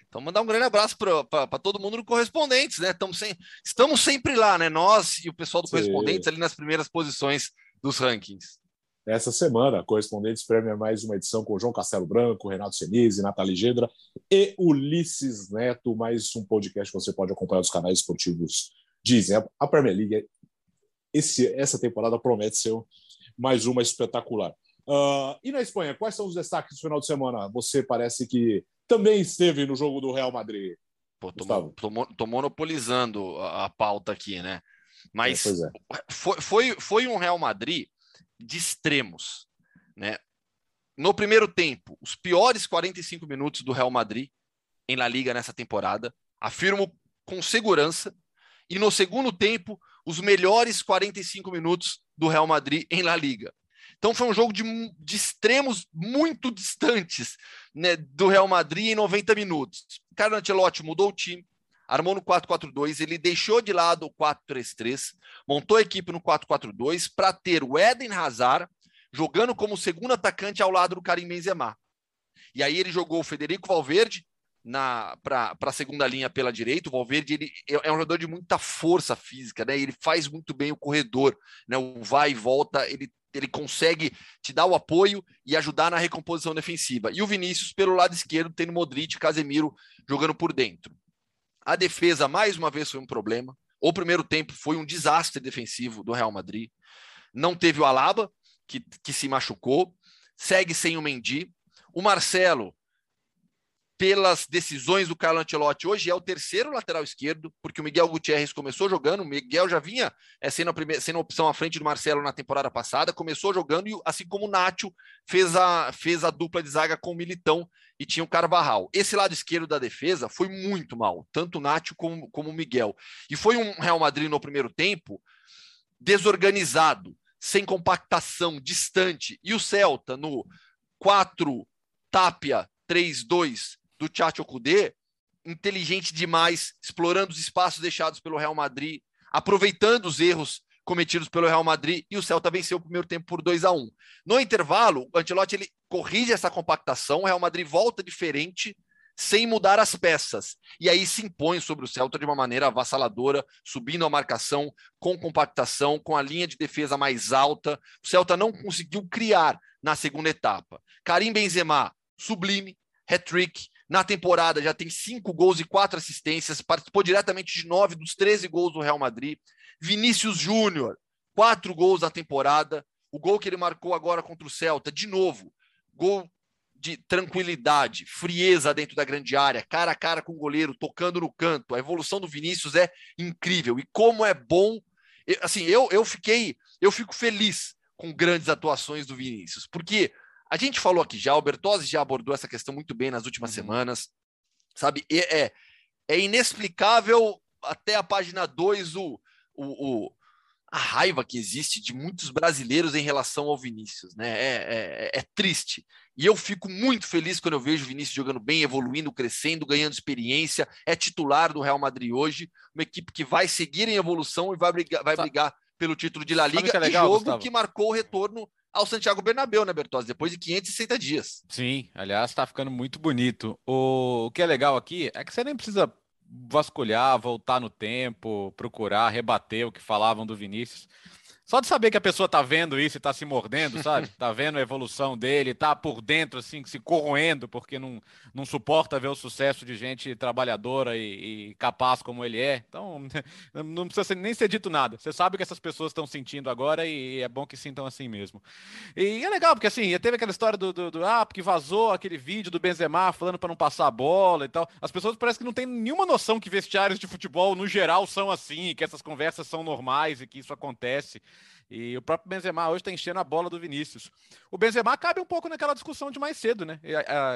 Então, mandar um grande abraço para todo mundo no Correspondentes, né? Estamos, sem, estamos sempre lá, né? Nós e o pessoal do Sim. Correspondentes ali nas primeiras posições dos rankings. Essa semana, Correspondentes Prêmio é mais uma edição com João Castelo Branco, Renato Senise, Nathalie Gedra e Ulisses Neto, mais um podcast que você pode acompanhar nos canais esportivos Dizem. A Premier League, esse, essa temporada promete ser mais uma espetacular. Uh, e na Espanha, quais são os destaques do final de semana? Você parece que também esteve no jogo do Real Madrid. Pô, tô, tô, tô monopolizando a, a, pauta aqui, né? Mas é, é. Foi, foi, foi um Real Madrid de extremos, né? No primeiro tempo, os piores 45 minutos do Real Madrid em La Liga nessa temporada, afirmo com segurança. E no segundo tempo, os melhores 45 minutos do Real Madrid em La Liga. Então foi um jogo de, de extremos muito distantes né, do Real Madrid em 90 minutos. Carlo Ancelotti mudou o time, armou no 4-4-2, ele deixou de lado o 4-3-3, montou a equipe no 4-4-2 para ter o Eden Hazard jogando como segundo atacante ao lado do Karim Benzema. E aí ele jogou o Federico Valverde para a segunda linha pela direita. O Valverde ele é, é um jogador de muita força física, né? Ele faz muito bem o corredor, né? O vai e volta, ele ele consegue te dar o apoio e ajudar na recomposição defensiva. E o Vinícius, pelo lado esquerdo, tendo Modric e Casemiro jogando por dentro. A defesa, mais uma vez, foi um problema. O primeiro tempo foi um desastre defensivo do Real Madrid. Não teve o Alaba, que, que se machucou. Segue sem o Mendy. O Marcelo pelas decisões do Carlo Ancelotti. Hoje é o terceiro lateral esquerdo, porque o Miguel Gutierrez começou jogando, o Miguel já vinha é, sendo, a primeira, sendo a opção à frente do Marcelo na temporada passada, começou jogando, e assim como o Nacho fez a, fez a dupla de zaga com o Militão e tinha o Carvajal. Esse lado esquerdo da defesa foi muito mal, tanto o Nacho como, como o Miguel. E foi um Real Madrid no primeiro tempo desorganizado, sem compactação, distante. E o Celta no 4 Tapia 3-2 do Tchatcho Kudê, inteligente demais, explorando os espaços deixados pelo Real Madrid, aproveitando os erros cometidos pelo Real Madrid e o Celta venceu o primeiro tempo por 2 a 1. No intervalo, o Ancelotti ele corrige essa compactação, o Real Madrid volta diferente, sem mudar as peças. E aí se impõe sobre o Celta de uma maneira avassaladora, subindo a marcação com compactação, com a linha de defesa mais alta. O Celta não conseguiu criar na segunda etapa. Karim Benzema, sublime, hat-trick. Na temporada já tem cinco gols e quatro assistências, participou diretamente de nove dos 13 gols do Real Madrid. Vinícius Júnior, quatro gols na temporada. O gol que ele marcou agora contra o Celta, de novo, gol de tranquilidade, frieza dentro da grande área, cara a cara com o goleiro, tocando no canto. A evolução do Vinícius é incrível. E como é bom. Assim, eu, eu fiquei, eu fico feliz com grandes atuações do Vinícius, porque a gente falou aqui já, o Bertozzi já abordou essa questão muito bem nas últimas uhum. semanas, sabe? É, é inexplicável até a página 2 o, o, o, a raiva que existe de muitos brasileiros em relação ao Vinícius, né? É, é, é, triste. E eu fico muito feliz quando eu vejo o Vinícius jogando bem, evoluindo, crescendo, ganhando experiência. É titular do Real Madrid hoje, uma equipe que vai seguir em evolução e vai brigar, vai brigar pelo título de La Liga. É legal, e jogo Gustavo? que marcou o retorno ao Santiago Bernabéu, né, Bertozzi? Depois de 560 dias. Sim, aliás, está ficando muito bonito. O... o que é legal aqui é que você nem precisa vasculhar, voltar no tempo, procurar, rebater o que falavam do Vinícius. Só de saber que a pessoa tá vendo isso e tá se mordendo, sabe? Tá vendo a evolução dele, tá por dentro, assim, se corroendo, porque não, não suporta ver o sucesso de gente trabalhadora e, e capaz como ele é. Então, não precisa nem ser dito nada. Você sabe o que essas pessoas estão sentindo agora e é bom que sintam assim mesmo. E é legal, porque assim, teve aquela história do, do, do ah, porque vazou aquele vídeo do Benzema falando para não passar a bola e tal. As pessoas parecem que não têm nenhuma noção que vestiários de futebol, no geral, são assim, que essas conversas são normais e que isso acontece. E o próprio Benzema hoje está enchendo a bola do Vinícius. O Benzema cabe um pouco naquela discussão de mais cedo, né?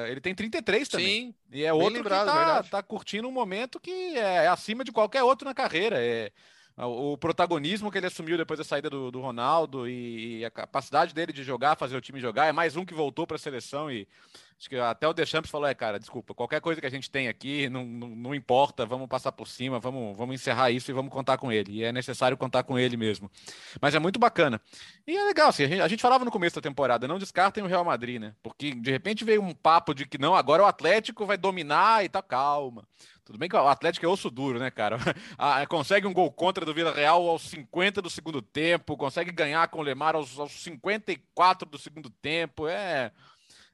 Ele tem 33 também. Sim, e é outro lembrado, que tá, tá, curtindo um momento que é acima de qualquer outro na carreira. É, o protagonismo que ele assumiu depois da saída do, do Ronaldo e, a capacidade dele de jogar, fazer o time jogar, é mais um que voltou para a seleção e Acho que até o Deschamps falou, é, cara, desculpa, qualquer coisa que a gente tem aqui, não, não, não, importa, vamos passar por cima, vamos, vamos encerrar isso e vamos contar com ele. E é necessário contar com ele mesmo. Mas é muito bacana. E é legal, assim, a gente, a gente falava no começo da temporada, não descartem o Real Madrid, né? Porque de repente veio um papo de que não, agora o Atlético vai dominar e tá calma. Tudo bem que o Atlético é osso duro, né, cara? Ah, consegue um gol contra do Vila Real aos 50 do segundo tempo, consegue ganhar com o Lemar aos, aos 54 do segundo tempo. É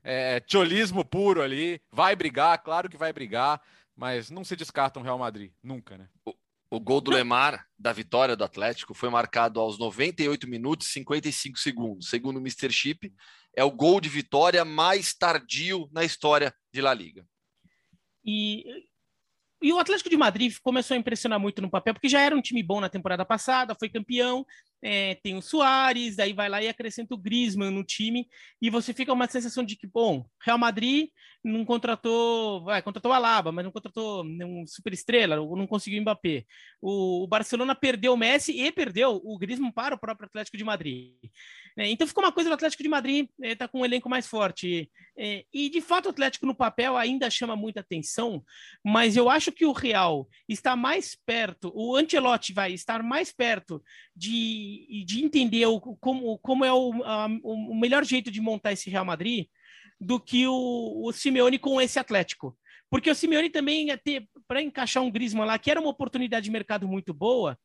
é, tcholismo puro ali. Vai brigar, claro que vai brigar, mas não se descarta um Real Madrid, nunca, né? O, o gol do Lemar da vitória do Atlético foi marcado aos 98 minutos e 55 segundos. Segundo o Mr. Chip, é o gol de vitória mais tardio na história de La Liga. E, e o Atlético de Madrid começou a impressionar muito no papel, porque já era um time bom na temporada passada, foi campeão, é, tem o Soares, aí vai lá e acrescenta o Griezmann no time, e você fica uma sensação de que, bom, Real Madrid não contratou, vai, contratou a Alaba, mas não contratou um super estrela, não conseguiu o Mbappé. O, o, Barcelona perdeu o Messi e perdeu o Griezmann para o próprio Atlético de Madrid. É, então ficou uma coisa do Atlético de Madrid, está é, com um elenco mais forte. É, e de fato o Atlético no papel ainda chama muita atenção, mas eu acho que o Real está mais perto, o Ancelotti vai estar mais perto de, de entender o, como, como é o, a, o melhor jeito de montar esse Real Madrid do que o, o Simeone com esse Atlético. Porque o Simeone também ia ter, para encaixar um Griezmann lá, que era uma oportunidade de mercado muito boa,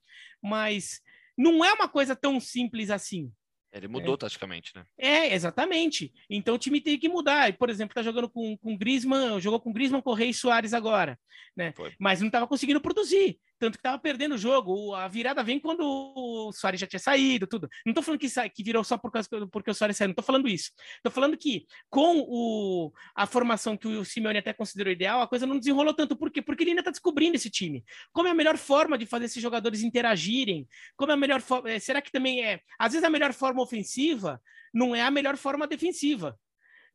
mas não é uma coisa tão simples assim. Ele mudou é. taticamente, né? É, exatamente. Então o time tem que mudar. Por exemplo, tá jogando com, com Griezmann, jogou com Griezmann, Correia e Soares agora, né? Foi. Mas não estava conseguindo produzir tanto que estava perdendo o jogo. A virada vem quando o Soares já tinha saído, tudo. Não estou falando que, que virou só por causa porque o Soares saiu, não estou falando isso. Estou falando que com o, a formação que o Simeone até considerou ideal, a coisa não desenrolou tanto. Por quê? Porque ele ainda está descobrindo esse time. Como é a melhor forma de fazer esses jogadores interagirem? Como é a melhor forma. É, será que também é. Às vezes a melhor forma ofensiva não é a melhor forma defensiva.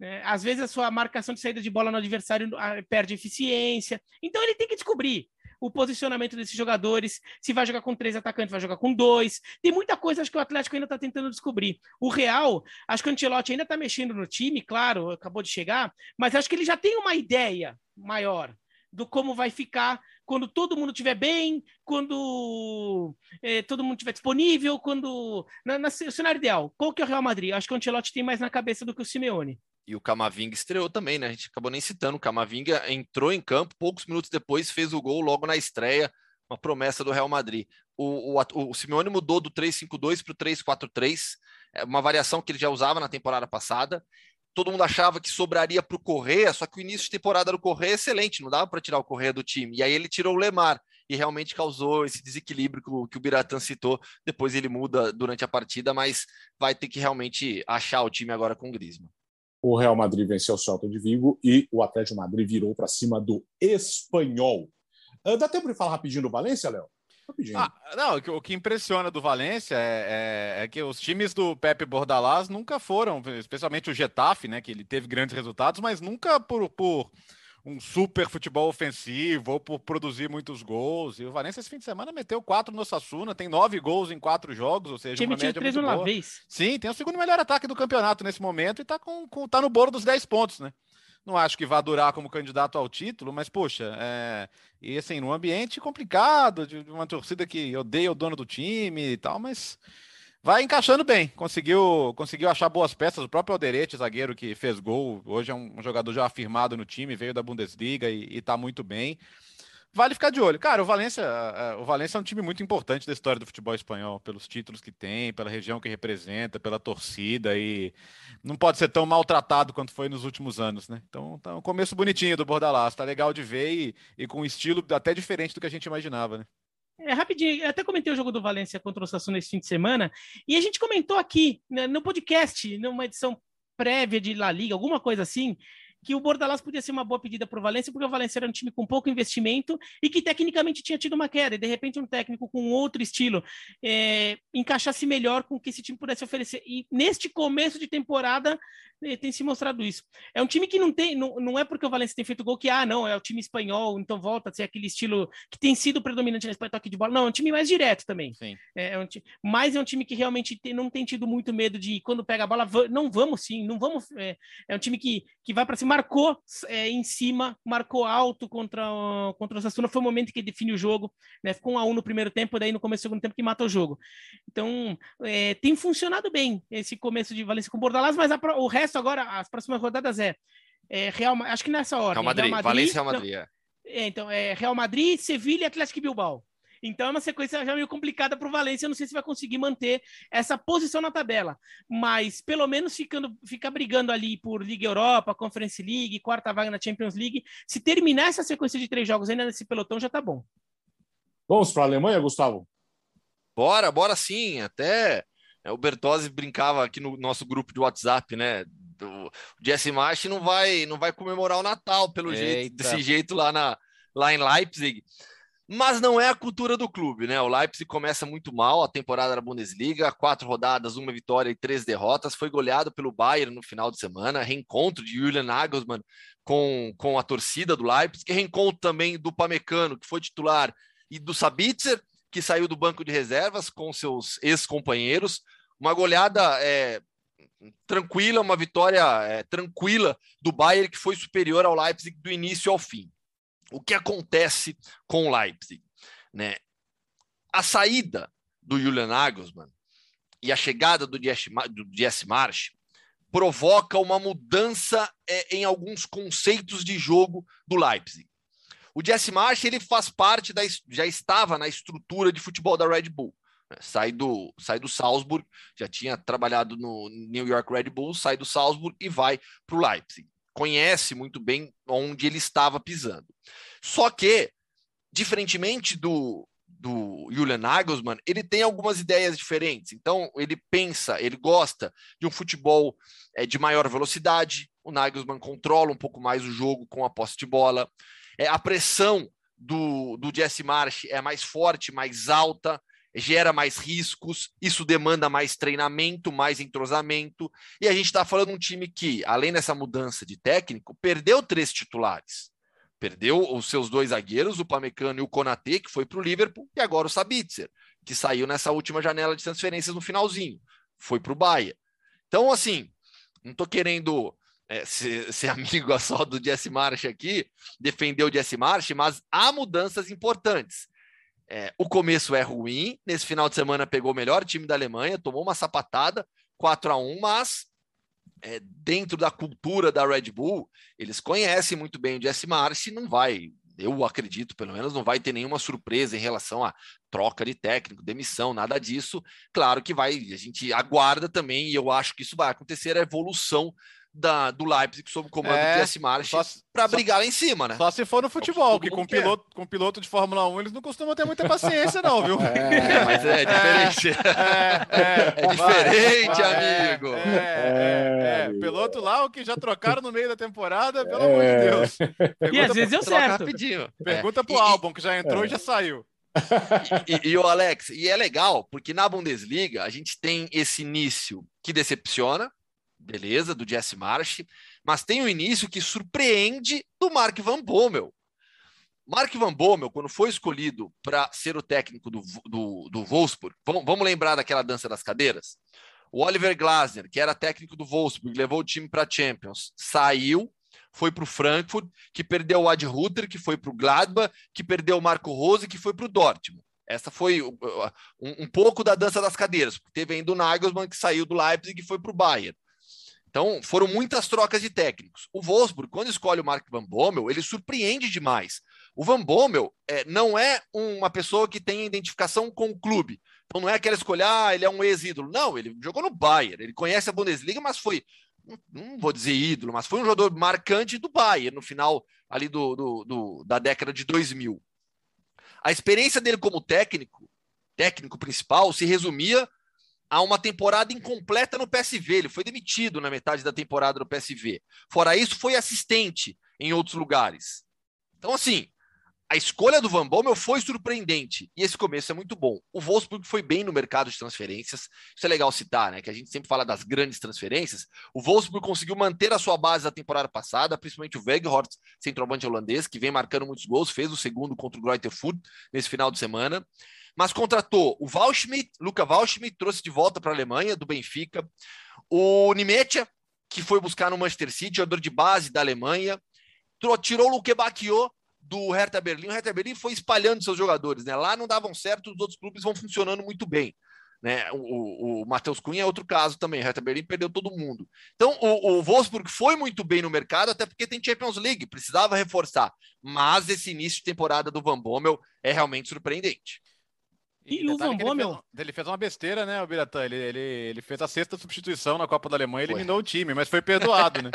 É, às vezes a sua marcação de saída de bola no adversário ah, perde eficiência. Então ele tem que descobrir o posicionamento desses jogadores, se vai jogar com três atacantes, vai jogar com dois. Tem muita coisa acho que o Atlético ainda está tentando descobrir. O Real, acho que o Ancelotti ainda está mexendo no time, claro, acabou de chegar, mas acho que ele já tem uma ideia maior do como vai ficar quando todo mundo estiver bem, quando eh, todo mundo estiver disponível, quando. Na, na, cenário ideal, qual que é o Real Madrid? Acho que o Ancelotti tem mais na cabeça do que o Simeone. E o Camavinga estreou também, né? A gente acabou nem citando. O Camavinga entrou em campo, poucos minutos depois fez o gol logo na estreia, uma promessa do Real Madrid. O, o, o Simeone mudou do 3-5-2 para o 3-4-3, é uma variação que ele já usava na temporada passada, todo mundo achava que sobraria para o Correia, só que o início de temporada do Correia é excelente, não dava para tirar o Correia do time. E aí ele tirou o Lemar e realmente causou esse desequilíbrio que o, que o Biratan citou. Depois ele muda durante a partida, mas vai ter que realmente achar o time agora com o Griezmann. O Real Madrid venceu o Celta de Vigo e o Atlético Madrid virou para cima do Espanhol. Uh, dá tempo de falar rapidinho do Valência, Léo? Ah, não, o que impressiona do Valência é, é, é, que os times do Pepe Bordalás nunca foram, especialmente o Getafe, né, que ele teve grandes resultados, mas nunca por, por um super futebol ofensivo ou por produzir muitos gols. E o Valência esse fim de semana meteu quatro no Sassuna, tem nove gols em quatro jogos, ou seja, Time uma média muito boa. Vez. Sim, tem o segundo melhor ataque do campeonato nesse momento e tá, com, com, tá no bolo dos 10 pontos, né? Não acho que vá durar como candidato ao título, mas, poxa, é... e assim, num ambiente complicado, de uma torcida que odeia o dono do time e tal, mas vai encaixando bem. Conseguiu, conseguiu achar boas peças. O próprio Alderete, zagueiro que fez gol, hoje é um, jogador já afirmado no time, veio da Bundesliga e, está muito bem. Vale ficar de olho. Cara, o Valência, o Valência é um time muito importante da história do futebol espanhol, pelos títulos que tem, pela região que representa, pela torcida e não pode ser tão maltratado quanto foi nos últimos anos, né? Então, tá um começo bonitinho do Bordalás, tá legal de ver e, e com um estilo até diferente do que a gente imaginava, né? É, rapidinho, eu até comentei o jogo do Valência contra o Sassuolo nesse fim de semana, e a gente comentou aqui, né, no podcast, numa edição prévia de La Liga, alguma coisa assim, que o Bordalás podia ser uma boa pedida para o Valência, porque o Valência era um time com pouco investimento e que tecnicamente tinha tido uma queda, e de repente um técnico com outro estilo é, encaixasse melhor com o que esse time pudesse oferecer. E neste começo de temporada é, tem se mostrado isso. É um time que não tem, não, não é porque o Valência tem feito gol que, ah, não, é o time espanhol, então volta a ser aquele estilo que tem sido predominante na Espanha, toque de bola. Não, é um time mais direto também. É, é um time, mas é um time que realmente tem, não tem tido muito medo de, quando pega a bola, não vamos sim, não vamos. É, é um time que, que vai para cima marcou é, em cima, marcou alto contra, contra o Sassuna. Foi o momento que define o jogo, né? Ficou um a um no primeiro tempo, daí no começo do segundo tempo que matou o jogo. Então, é, tem funcionado bem esse começo de Valência com o Bordalás, mas a, o resto agora, as próximas rodadas é, é Real, acho que nessa hora. Real Madrid, Real Madrid Valência Real Madrid. Não, é. é, então, é Real Madrid, Sevilha e Atlético Bilbao. Então é uma sequência já meio complicada para o Valência. Eu não sei se vai conseguir manter essa posição na tabela, mas pelo menos ficando, ficar brigando ali por Liga Europa, Conference League, quarta vaga na Champions League. Se terminar essa sequência de três jogos ainda nesse pelotão, já tá bom. Vamos para a Alemanha, Gustavo? Bora, bora sim. Até é, o Bertozzi brincava aqui no nosso grupo de WhatsApp, né? O Jesse March não vai, não vai comemorar o Natal pelo Eita. jeito, desse jeito lá, na, lá em Leipzig mas não é a cultura do clube, né? O Leipzig começa muito mal a temporada da Bundesliga, quatro rodadas, uma vitória e três derrotas, foi goleado pelo Bayern no final de semana, reencontro de Julian Nagelsmann com, com a torcida do Leipzig, reencontro também do Pamecano, que foi titular, e do Sabitzer, que saiu do banco de reservas com seus ex-companheiros, uma goleada é, tranquila, uma vitória é, tranquila do Bayern, que foi superior ao Leipzig do início ao fim o que acontece com o Leipzig? Né? A saída do Julian Nagelsmann e a chegada do Jesse, do Jesse March provoca uma mudança é, em alguns conceitos de jogo do Leipzig. O Jesse March ele faz parte da já estava na estrutura de futebol da Red Bull. Né? Sai do sai do Salzburg, já tinha trabalhado no New York Red Bull, sai do Salzburg e vai para o Leipzig conhece muito bem onde ele estava pisando. Só que, diferentemente do, do Julian Nagelsmann, ele tem algumas ideias diferentes. Então, ele pensa, ele gosta de um futebol é, de maior velocidade. O Nagelsmann controla um pouco mais o jogo com a posse de bola. É, a pressão do, do Jesse Marsh é mais forte, mais alta gera mais riscos, isso demanda mais treinamento, mais entrosamento. E a gente está falando de um time que, além dessa mudança de técnico, perdeu três titulares. Perdeu os seus dois zagueiros, o Pamecano e o Konate, que foi para o Liverpool, e agora o Sabitzer, que saiu nessa última janela de transferências no finalzinho, foi para o Bahia. Então, assim, não estou querendo é, ser, ser, amigo só do Jesse Marsh aqui, defender o Jesse Marsh, mas há mudanças importantes. É, o começo é ruim. Nesse final de semana pegou o melhor time da Alemanha, tomou uma sapatada, 4 a 1 mas é, dentro da cultura da Red Bull, eles conhecem muito bem o Jesse March e não vai, eu acredito, pelo menos, não vai ter nenhuma surpresa em relação a troca de técnico, demissão, nada disso. Claro que vai, a gente aguarda também, e eu acho que isso vai acontecer, a evolução da, do Leipzig sob o comando é, do Jesse March para brigar lá em cima, né? Só se for no futebol, que com piloto, com piloto de Fórmula 1 eles não costumam ter muita paciência, não, viu? É, mas é diferente. É, é, é diferente, amigo. É, piloto lá, o que já trocaram no meio da temporada, pelo amor de Deus. Pergunta e às vezes deu certo. Rapidinho. Pergunta pro álbum, que já entrou e já saiu. E, e, e, o Alex, e é legal, porque na Bundesliga a gente tem esse início que decepciona, beleza, do Jesse Marsh, mas tem um início que surpreende do Mark Van Bommel. Mark Van Bommel, quando foi escolhido para ser o técnico do, do, do Wolfsburg, vamos, vamos lembrar daquela dança das cadeiras? O Oliver Glasner, que era técnico do Wolfsburg, levou o time para Champions, saiu, foi para o Frankfurt, que perdeu o Ad Ruther, que foi para o Gladbach, que perdeu o Marco Rose, que foi para o Dortmund. Essa foi um, um, pouco da dança das cadeiras, porque teve ainda o Nagelsmann, que saiu do Leipzig e foi para o Bayern. Então, foram muitas trocas de técnicos. O Wolfsburg, quando escolhe o Mark Van Bommel, ele surpreende demais. O Van Bommel é, não é uma pessoa que tem identificação com o clube. Então, não é aquela escolha, ah, ele é um ex-ídolo. Não, ele jogou no Bayern, ele conhece a Bundesliga, mas foi, não vou dizer ídolo, mas foi um jogador marcante do Bayern no final ali do, do, do da década de 2000. A experiência dele como técnico, técnico principal, se resumia a uma temporada incompleta no PSV. Ele foi demitido na metade da temporada no PSV. Fora isso, foi assistente em outros lugares. Então, assim, a escolha do Van Bommel foi surpreendente e esse começo é muito bom. O Wolfsburg foi bem no mercado de transferências. Isso é legal citar, né? Que a gente sempre fala das grandes transferências. O Wolfsburg conseguiu manter a sua base da temporada passada, principalmente o Weghorst, centroavante holandês, que vem marcando muitos gols, fez o segundo contra o Greuther Fürth nesse final de semana mas contratou o Waldschmidt, Luca Waldschmidt, trouxe de volta para a Alemanha, do Benfica, o Nimetia, que foi buscar no Manchester City, jogador de base da Alemanha, tirou o Luque Bacchio do Hertha Berlim. O Hertha Berlim foi espalhando seus jogadores, né? Lá não davam certo, os outros clubes vão funcionando muito bem. Né? O, o, o Matheus Cunha é outro caso também. O Hertha Berlim perdeu todo mundo. Então, o, o Wolfsburg foi muito bem no mercado, até porque tem Champions League, precisava reforçar. Mas esse início de temporada do Van Bommel é realmente surpreendente. E, e o Van Bommel... Ele fez, ele fez uma besteira, né, o Biratã? Ele, ele, ele fez a sexta substituição na Copa da Alemanha e eliminou o time, mas foi perdoado, né?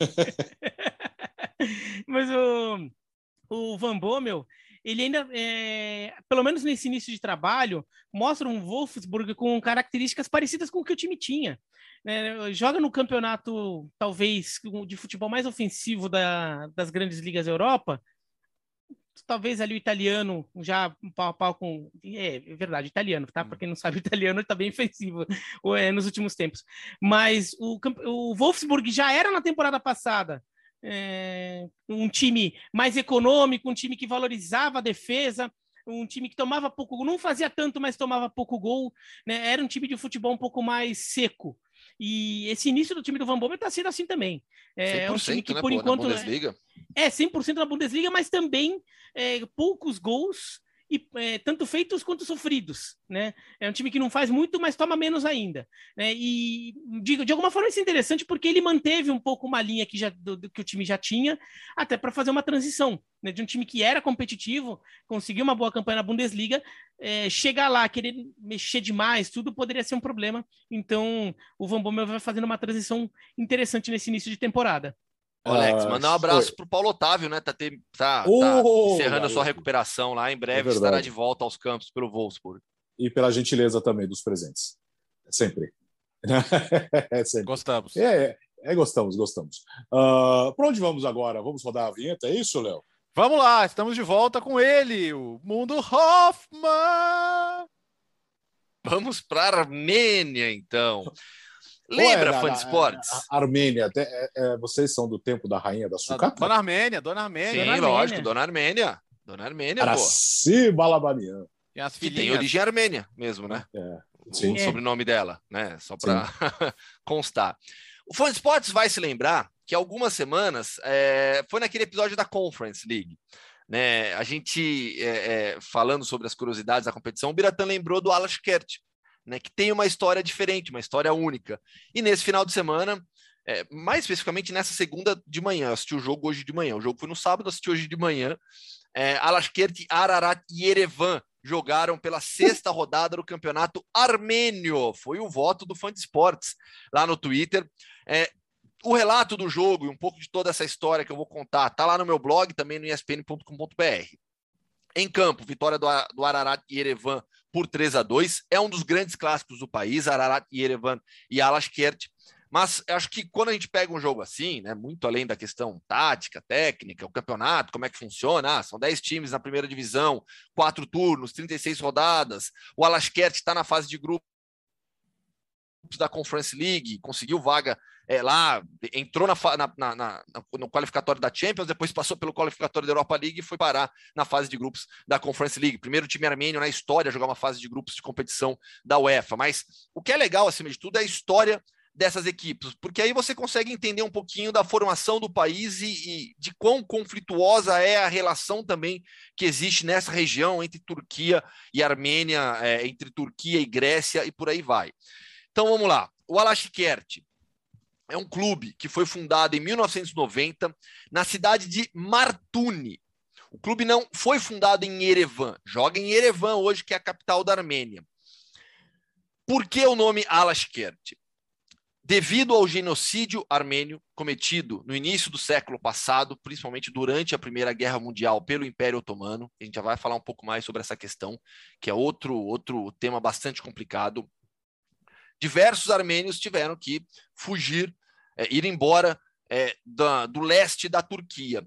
mas o, o Van Bommel, ele ainda, é, pelo menos nesse início de trabalho, mostra um Wolfsburg com características parecidas com o que o time tinha. É, joga no campeonato, talvez, de futebol mais ofensivo da, das grandes ligas da Europa, talvez ali o italiano já pau a pau com. É, é verdade, italiano, tá? Para quem não sabe, o italiano está bem ofensivo é, nos últimos tempos. Mas o, o Wolfsburg já era na temporada passada. É, um time mais econômico, um time que valorizava a defesa, um time que tomava pouco, não fazia tanto, mas tomava pouco gol, né? Era um time de futebol um pouco mais seco. E esse início do time do Van Bommel está sendo assim também. É, um time que, né, por pô, enquanto. É, 100% na Bundesliga, mas também é, poucos gols e é, tanto feitos quanto sofridos, né? É um time que não faz muito, mas toma menos ainda, né? E de, de alguma forma isso é interessante porque ele manteve um pouco uma linha que já do, do que o time já tinha, até para fazer uma transição, né? De um time que era competitivo, conseguiu uma boa campanha na Bundesliga, é, chegar lá querer mexer demais, tudo poderia ser um problema. Então o Van Bommel vai fazendo uma transição interessante nesse início de temporada. Alex, uh, mandar um abraço foi. pro Paulo Otávio, né? Tá, te, tá, oh, tá encerrando a sua recuperação lá. Em breve é estará de volta aos campos pelo Wolfsburg. E pela gentileza também dos presentes. Sempre. é sempre. Gostamos. É, é, é gostamos, gostamos. Uh, ah, para onde vamos agora? Vamos rodar a vinheta, é isso, Léo? Vamos lá, estamos de volta com ele, o Mundo Hoffman! Vamos para a Armênia, então. Lembra, Ué, fã de esportes? A, a Armênia, até, é, é, vocês são do tempo da rainha da sucata? Dona Armênia, Dona Armênia. Sim, Dona lógico, Dona Armênia. Dona Armênia, Araci Balabanian. E as que tem origem armênia mesmo, né? É, sim. O sobrenome dela, né? Só para constar. O fã de esportes vai se lembrar que algumas semanas é, foi naquele episódio da Conference League. Né, a gente é, é, falando sobre as curiosidades da competição, o Biratan lembrou do Alas Kert, né, que tem uma história diferente, uma história única. E nesse final de semana, é, mais especificamente nessa segunda de manhã, eu assisti o jogo hoje de manhã. O jogo foi no sábado, assisti hoje de manhã. É, Alashkert, Ararat e Erevan jogaram pela sexta rodada do campeonato armênio. Foi o voto do fã de esportes lá no Twitter. É, o relato do jogo e um pouco de toda essa história que eu vou contar tá lá no meu blog, também no espn.com.br. Em campo, vitória do, do Ararat e Erevan por 3 a 2 É um dos grandes clássicos do país, Ararat e Erevan e Alashkert. Mas acho que quando a gente pega um jogo assim, né, muito além da questão tática, técnica, o campeonato, como é que funciona, ah, são 10 times na primeira divisão, quatro turnos, 36 rodadas, o Alashkert está na fase de grupos da Conference League, conseguiu vaga é, lá, entrou na, na, na, no qualificatório da Champions, depois passou pelo qualificatório da Europa League e foi parar na fase de grupos da Conference League. Primeiro time armênio na história a jogar uma fase de grupos de competição da UEFA. Mas o que é legal, acima de tudo, é a história dessas equipes, porque aí você consegue entender um pouquinho da formação do país e, e, de quão conflituosa é a relação também que existe nessa região entre Turquia e Armênia, é, entre Turquia e Grécia e por aí vai. Então vamos lá. O Alashkert é um clube que foi fundado em 1990 na cidade de Martuni. O clube não foi fundado em Erevan, joga em Erevan hoje, que é a capital da Armênia. Por que o nome Alashkert? Devido ao genocídio armênio cometido no início do século passado, principalmente durante a Primeira Guerra Mundial pelo Império Otomano, a gente já vai falar um pouco mais sobre essa questão, que é outro, outro tema bastante complicado. Diversos armênios tiveram que fugir, é, ir embora é, da, do leste da Turquia.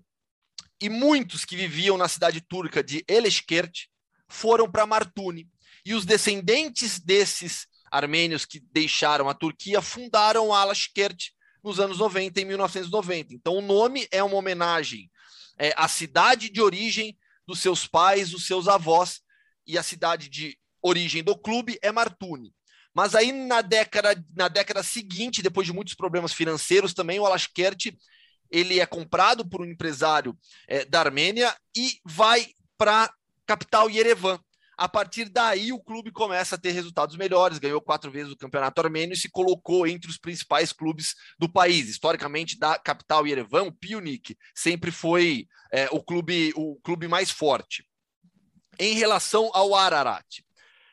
E muitos que viviam na cidade turca de Eleşkert foram para Martuni. E os descendentes desses armênios que deixaram a Turquia fundaram Alashkert nos anos 90, em 1990. Então, o nome é uma homenagem é, à cidade de origem dos seus pais, dos seus avós, e a cidade de origem do clube é Martuni. Mas aí, na década, na década seguinte, depois de muitos problemas financeiros também, o Alashkert ele é comprado por um empresário é, da Armênia e vai para capital Yerevan. A partir daí, o clube começa a ter resultados melhores, ganhou quatro vezes o campeonato armênio e se colocou entre os principais clubes do país. Historicamente, da capital Yerevan, o Pionik sempre foi é, o, clube, o clube mais forte. Em relação ao Ararat,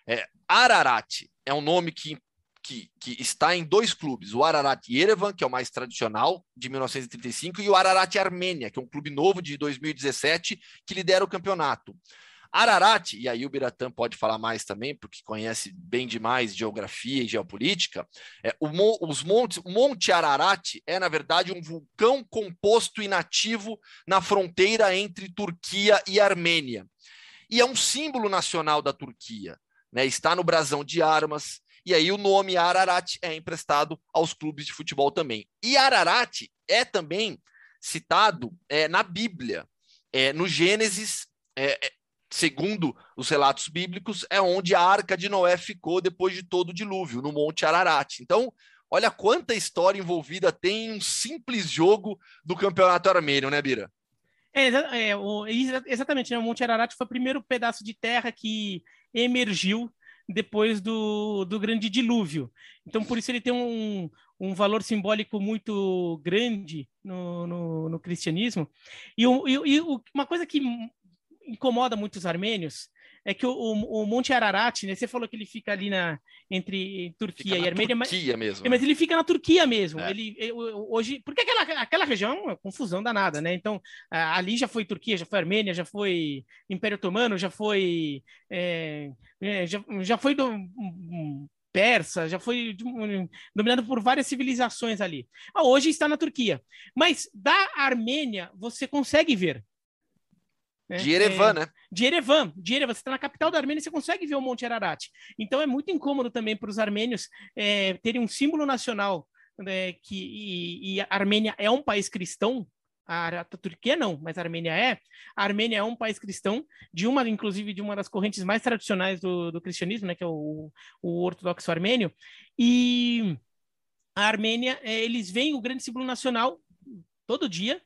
é, Ararat é um nome que, que, que, está em dois clubes, o Ararat Yerevan, que é o mais tradicional, de 1935, e o Ararat Armênia, que é um clube novo de 2017, que lidera o campeonato. Ararat, e aí o Biratã pode falar mais também, porque conhece bem demais geografia e geopolítica, é, o, os montes, o Monte Ararat é, na verdade, um vulcão composto inativo na fronteira entre Turquia e Armênia. E é um símbolo nacional da Turquia. Né? Está no brasão de armas, e aí o nome Ararat é emprestado aos clubes de futebol também. E Ararat é também citado é, na Bíblia. É, no Gênesis, é, é segundo os relatos bíblicos, é onde a arca de Noé ficou depois de todo o dilúvio, no Monte Ararat. Então, olha quanta história envolvida tem um simples jogo do campeonato armênio, né, Bira? É, é o, exatamente, né? o Monte Ararat foi o primeiro pedaço de terra que emergiu depois do, do grande dilúvio. Então, por isso ele tem um, um valor simbólico muito grande no, no, no cristianismo. E, e, e, uma coisa que incomoda muitos armênios é que o, o, o, Monte Ararat, né? Você falou que ele fica ali na entre Turquia e Armênia, Turquia mas, mesmo. É, mas ele fica na Turquia mesmo. É. Ele, hoje, porque aquela, aquela região é uma confusão danada, né? Então ali já foi Turquia, já foi Armênia, já foi Império Otomano, já foi é, é, já, já foi do, um, persa, já foi dominado por várias civilizações ali. Ah, hoje está na Turquia. Mas da Armênia você consegue ver né? De Erevan, é, né? De Erevan, de Erevan. Você está na capital da Armênia, você consegue ver o Monte Ararat. Então é muito incômodo também para os armênios é, terem um símbolo nacional né, que e, e, a Armênia é um país cristão. A, a, Turquia não, mas a Armênia é. A Armênia é um país cristão, de uma, inclusive, de uma das correntes mais tradicionais do, do cristianismo, né, que é o, o ortodoxo armênio. E a Armênia, é, eles veem o grande símbolo nacional todo dia,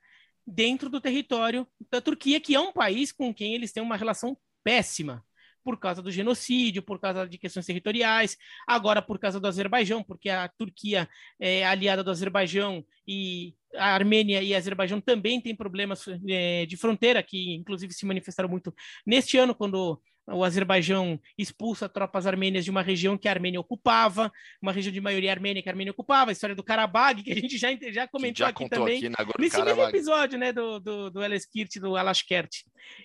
dentro do território da Turquia, que é um país com quem eles têm uma relação péssima, por causa do genocídio, por causa de questões territoriais, agora por causa do Azerbaijão, porque a Turquia é aliada do Azerbaijão e a Armênia e a Azerbaijão também têm problemas é, de fronteira, que inclusive se manifestaram muito neste ano, quando o Azerbaijão expulsa tropas armênias de uma região que a Armênia ocupava, uma região de maioria armênia que a Armênia ocupava, a história do Karabag, que a gente já, já comentou já aqui também, aqui nesse mesmo episódio, né, do, do, do Eleskirt, do Alashkert.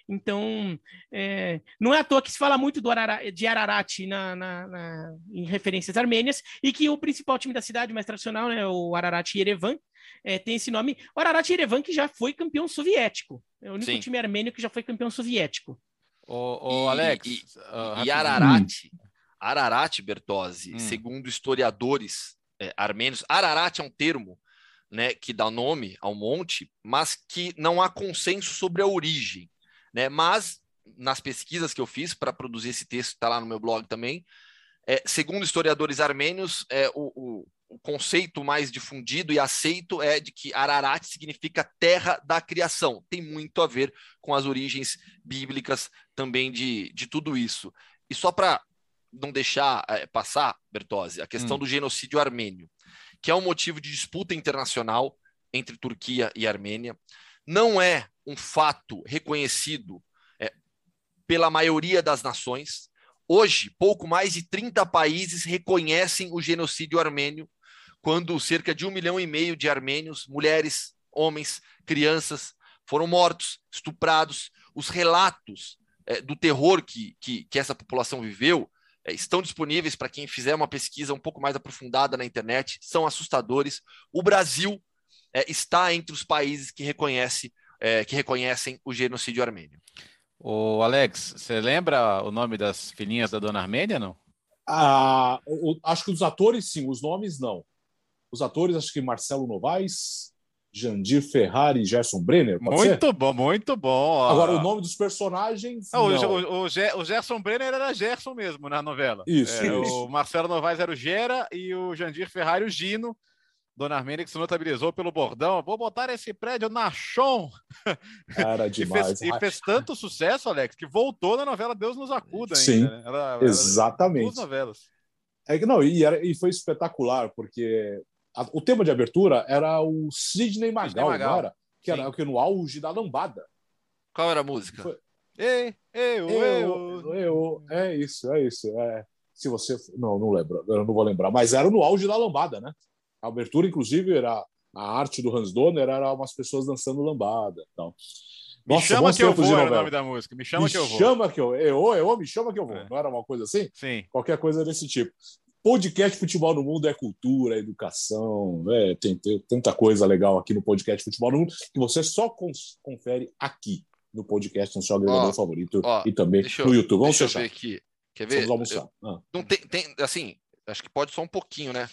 Então, é, não é à toa que se fala muito do Arara, de Ararat na, na, na, em referências armênias, e que o principal time da cidade mais tradicional, né, o Ararat Yerevan, é, tem esse nome. O Ararat Yerevan, que já foi campeão soviético. É o único Sim. time armênio que já foi campeão soviético. O, o Alex. E, uh, e Ararat, Ararat Bertozzi, hum. segundo historiadores é, armênios, Ararat é um termo né, que dá nome ao monte, mas que não há consenso sobre a origem. Né? Mas, nas pesquisas que eu fiz para produzir esse texto, está lá no meu blog também, é, segundo historiadores armênios, é, o, o, o, conceito mais difundido e aceito é de que Ararat significa terra da criação. Tem muito a ver com as origens bíblicas também de, de tudo isso. E só para não deixar é, passar, Bertozzi, a questão hum. do genocídio armênio, que é um motivo de disputa internacional entre Turquia e Armênia, não é um fato reconhecido é, pela maioria das nações. Hoje, pouco mais de 30 países reconhecem o genocídio armênio, quando cerca de um milhão e meio de armênios, mulheres, homens, crianças, foram mortos, estuprados. Os relatos é, do terror que, que, que, essa população viveu é, estão disponíveis para quem fizer uma pesquisa um pouco mais aprofundada na internet, são assustadores. O Brasil é, está entre os países que, reconhece, é, que reconhecem o genocídio armênio. O Alex, você lembra o nome das filhinhas da dona Armênia, não? Ah, o, acho que os atores, sim, os nomes não. Os atores, acho que Marcelo Novaes, Jandir Ferrari e Gerson Brenner. muito ser? bom, muito bom. Agora, o nome dos personagens. Ah, o, o, o, Gerson Brenner era Gerson mesmo na novela. Isso, é, isso. O Marcelo Novaes era o Gera e o Jandir Ferrari o Gino. Dona Armênia que se notabilizou pelo bordão. Vou botar esse prédio na chão. Era demais. e, fez, e, fez, tanto sucesso, Alex, que voltou na novela Deus nos acuda. Sim, ainda, né? ela, exatamente. Duas novelas. É que não, e, era, e foi espetacular, porque a, o tema de abertura era o Sidney Magal, Magal. Era, que Sim. era que no auge da lambada. Qual era a música? Foi... Ei, eu, eu, eu, eu, é isso, é isso. É. Se você. Não, não lembro, eu não vou lembrar, mas era no auge da lambada, né? A abertura, inclusive, era a arte do Hans Donner, era umas pessoas dançando lambada. Então. Me Nossa, chama que eu vou era o nome da música. Me chama me que eu vou. Chama que eu, eu, eu, me chama que eu vou. É. Não era uma coisa assim? Sim. Qualquer coisa desse tipo. Podcast Futebol no Mundo é cultura, é educação, é, tem, tem, tanta coisa legal aqui no podcast Futebol no Mundo que você só confere aqui no podcast, no seu agregador ó, favorito ó, e também eu, no YouTube. Vamos deixa fechar. Aqui. Quer ver? Vamos almoçar. Eu, ah. Não tem, tem, assim, acho que pode só um pouquinho, né?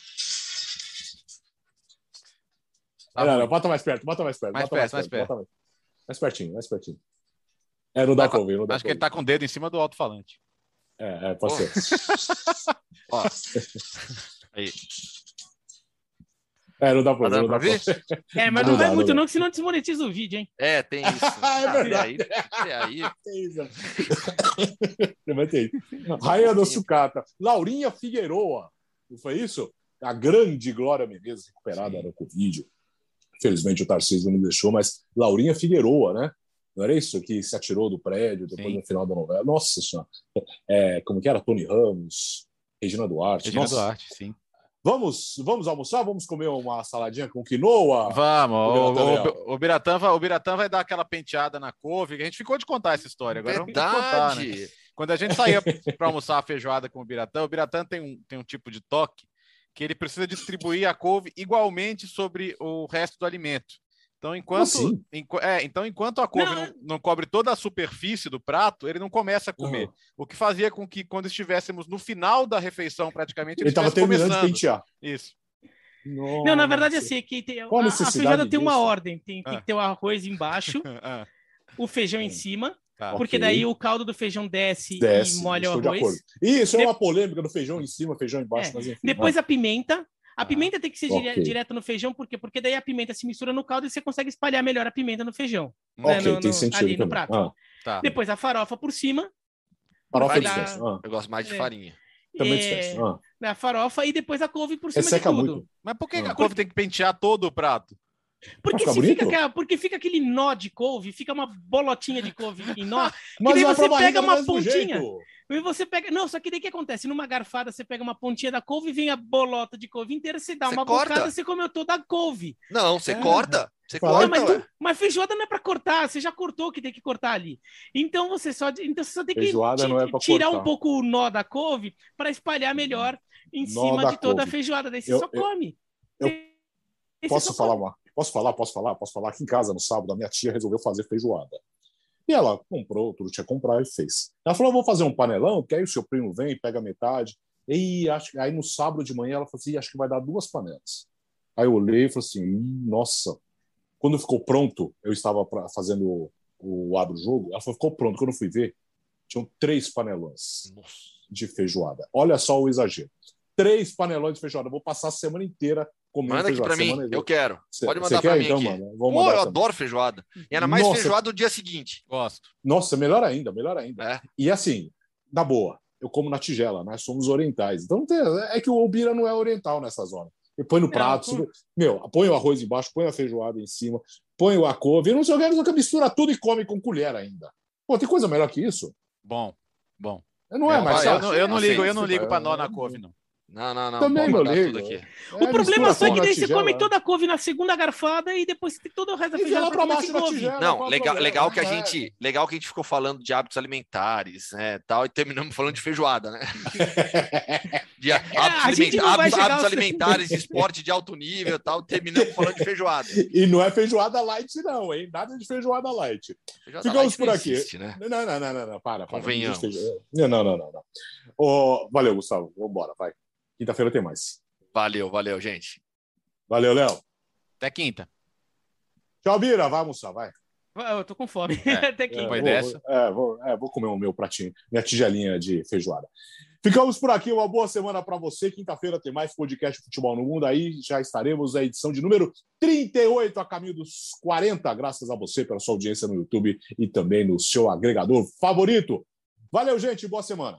Tá não, não, bota mais perto, bota mais perto. Mais bota perto, mais perto. Mais, mais, pertinho, mais pertinho. É, não dá tá, pra ouvir. Não dá acho que ele tá com o dedo em cima do alto-falante. É, é, pode ser. Ó. Aí. É, não dá pra, não dá ver. É, mas não, não vai dá, muito, não, que senão desmonetiza o vídeo, hein? É, tem isso. é verdade. Aí, aí. Tem isso. Rainha do Sucata. Laurinha Figueroa. Não foi isso? A grande Glória Menezes recuperada Sim. no Covid. Infelizmente o Tarcísio não deixou, mas Laurinha Figueroa, né? Não era isso que se atirou do prédio depois Sim. no final da novela? Nossa Senhora. É, como que era? Tony Ramos, Regina Duarte. Regina Nossa. Duarte, sim. Vamos, vamos almoçar? Vamos comer uma saladinha com quinoa? Vamos. O, o, o, Biratã vai, o Biratã vai dar aquela penteada na couve. A gente ficou de contar essa história. Agora Verdade. Contar, né? Quando a gente saía para almoçar a feijoada com o Biratã, o Biratã tem um, tem um tipo de toque que ele precisa distribuir a couve igualmente sobre o resto do alimento. Então, enquanto, assim? é, então, enquanto a couve não. Não, não, cobre toda a superfície do prato, ele não começa a comer. Uhum. O que fazia com que, quando estivéssemos no final da refeição, praticamente, ele estava terminando começando. de pentear. Isso. Nossa. Não, na verdade, assim, que tem, a, a feijoada tem uma ordem. Tem, tem ah. que ter o arroz embaixo, ah. o feijão em hum. cima, ah, porque okay. daí o caldo do feijão desce, desce e molha o arroz. Isso é uma polêmica do feijão em cima, feijão embaixo. É. Mas enfim, Depois a pimenta, a pimenta tem que ser okay. direto no feijão, por quê? Porque daí a pimenta se mistura no caldo e você consegue espalhar melhor a pimenta no feijão. Ok, né? no, tem sentido ali no prato. Ah. Tá. Depois a farofa por cima. Farofa é dar... ah. Eu gosto mais de é. farinha. Também é... ah. A farofa e depois a couve por cima Resseca de tudo. Muito. Mas por que, ah. a couve tem que pentear todo o prato? Porque, se fica bonito? porque fica aquele nó de couve, fica uma bolotinha de couve em nó, Mas daí vai você pega uma pontinha. jeito. e você pega. Não, só que daí o que acontece? Numa garfada, você pega uma pontinha da couve, vem a bolota de couve inteira, você dá Você uma corta. bocada, você comeu toda a couve. Não, você É. corta. Você Não, corta, mas, tu- mas feijoada não é pra cortar, você já cortou o que tem que cortar ali. Então você só, então você só tem que é tirar cortar. um pouco o nó da couve para espalhar melhor em Nó cima de toda a couve. feijoada. Daí você Eu- só eu- come. eu Daí você Posso só falar come. uma? Posso falar? Posso falar? Posso falar? Aqui em casa, no sábado, a minha tia resolveu fazer feijoada. E ela comprou, tudo tinha que comprar e fez. Ela falou: vou fazer um panelão, porque aí o seu primo vem, pega metade. E acho, aí no sábado de manhã ela falou assim: acho que vai dar duas panelas. Aí eu olhei e falei assim: "Ih, nossa. Quando ficou pronto, eu estava pra- fazendo o, o abro jogo. Ela falou: ficou pronto. Quando eu fui ver, tinham três panelões de feijoada. Olha só o exagero. Três panelões de feijoada. Eu vou passar a semana inteira comendo Manda aqui pra mim, Semana eu quero. Cê- Pode mandar quer, pra mim então, aqui. mano? Vou Pô, mandar eu também. adoro feijoada. E ainda mais Nossa. feijoada no dia seguinte. Gosto. Nossa, melhor ainda, melhor ainda. É. E assim, na boa, eu como na tigela, nós somos orientais. Então tem- é que o Obira não é oriental nessa zona. Ele põe no Não, prato, meu, põe o arroz embaixo, põe a feijoada em cima, põe a couve, não sei o que, mistura tudo e come com colher ainda. Pô, tem coisa melhor que isso? Bom, bom. Não é, Eu- mais eu, fácil? não, eu não Aceito. ligo, eu não ligo É, pra nó na couve, não. Não, não, não. Também tudo aqui. É, O problema só é que daí você come toda a couve na segunda garfada e depois tem toda o resto da feijoada pra comer baixo da couve. tigela. Não, é legal, problema? legal que a É. gente, legal que a gente ficou falando de hábitos alimentares, né, tal, e terminamos falando de feijoada, né? De hábitos, alimenta- vai hábitos- hábitos aos- alimentares, de esporte de alto nível, tal, terminamos falando de feijoada. E não é feijoada light, não, hein? Nada de feijoada light. Feijoada Ficamos light por não aqui. existe, né? Não, não, não, não, não, para. para. Convenhamos. Não, não, não, não. não. Ô, valeu, Gustavo. Vambora, vai. Quinta-feira tem mais. Valeu, valeu, gente. Valeu, Léo. Até quinta. Tchau, Bira. Vai almoçar, vai. Eu tô com fome. É. Até que. É, Depois vou- é, vou, é, vou comer o meu pratinho, minha tigelinha de feijoada. Ficamos por aqui, uma boa semana para você. Quinta-feira tem mais podcast Futebol no Mundo. Aí já estaremos na edição de número 38, a caminho dos 40. Graças a você pela sua audiência no YouTube e também no seu agregador favorito. Valeu, gente. Boa semana.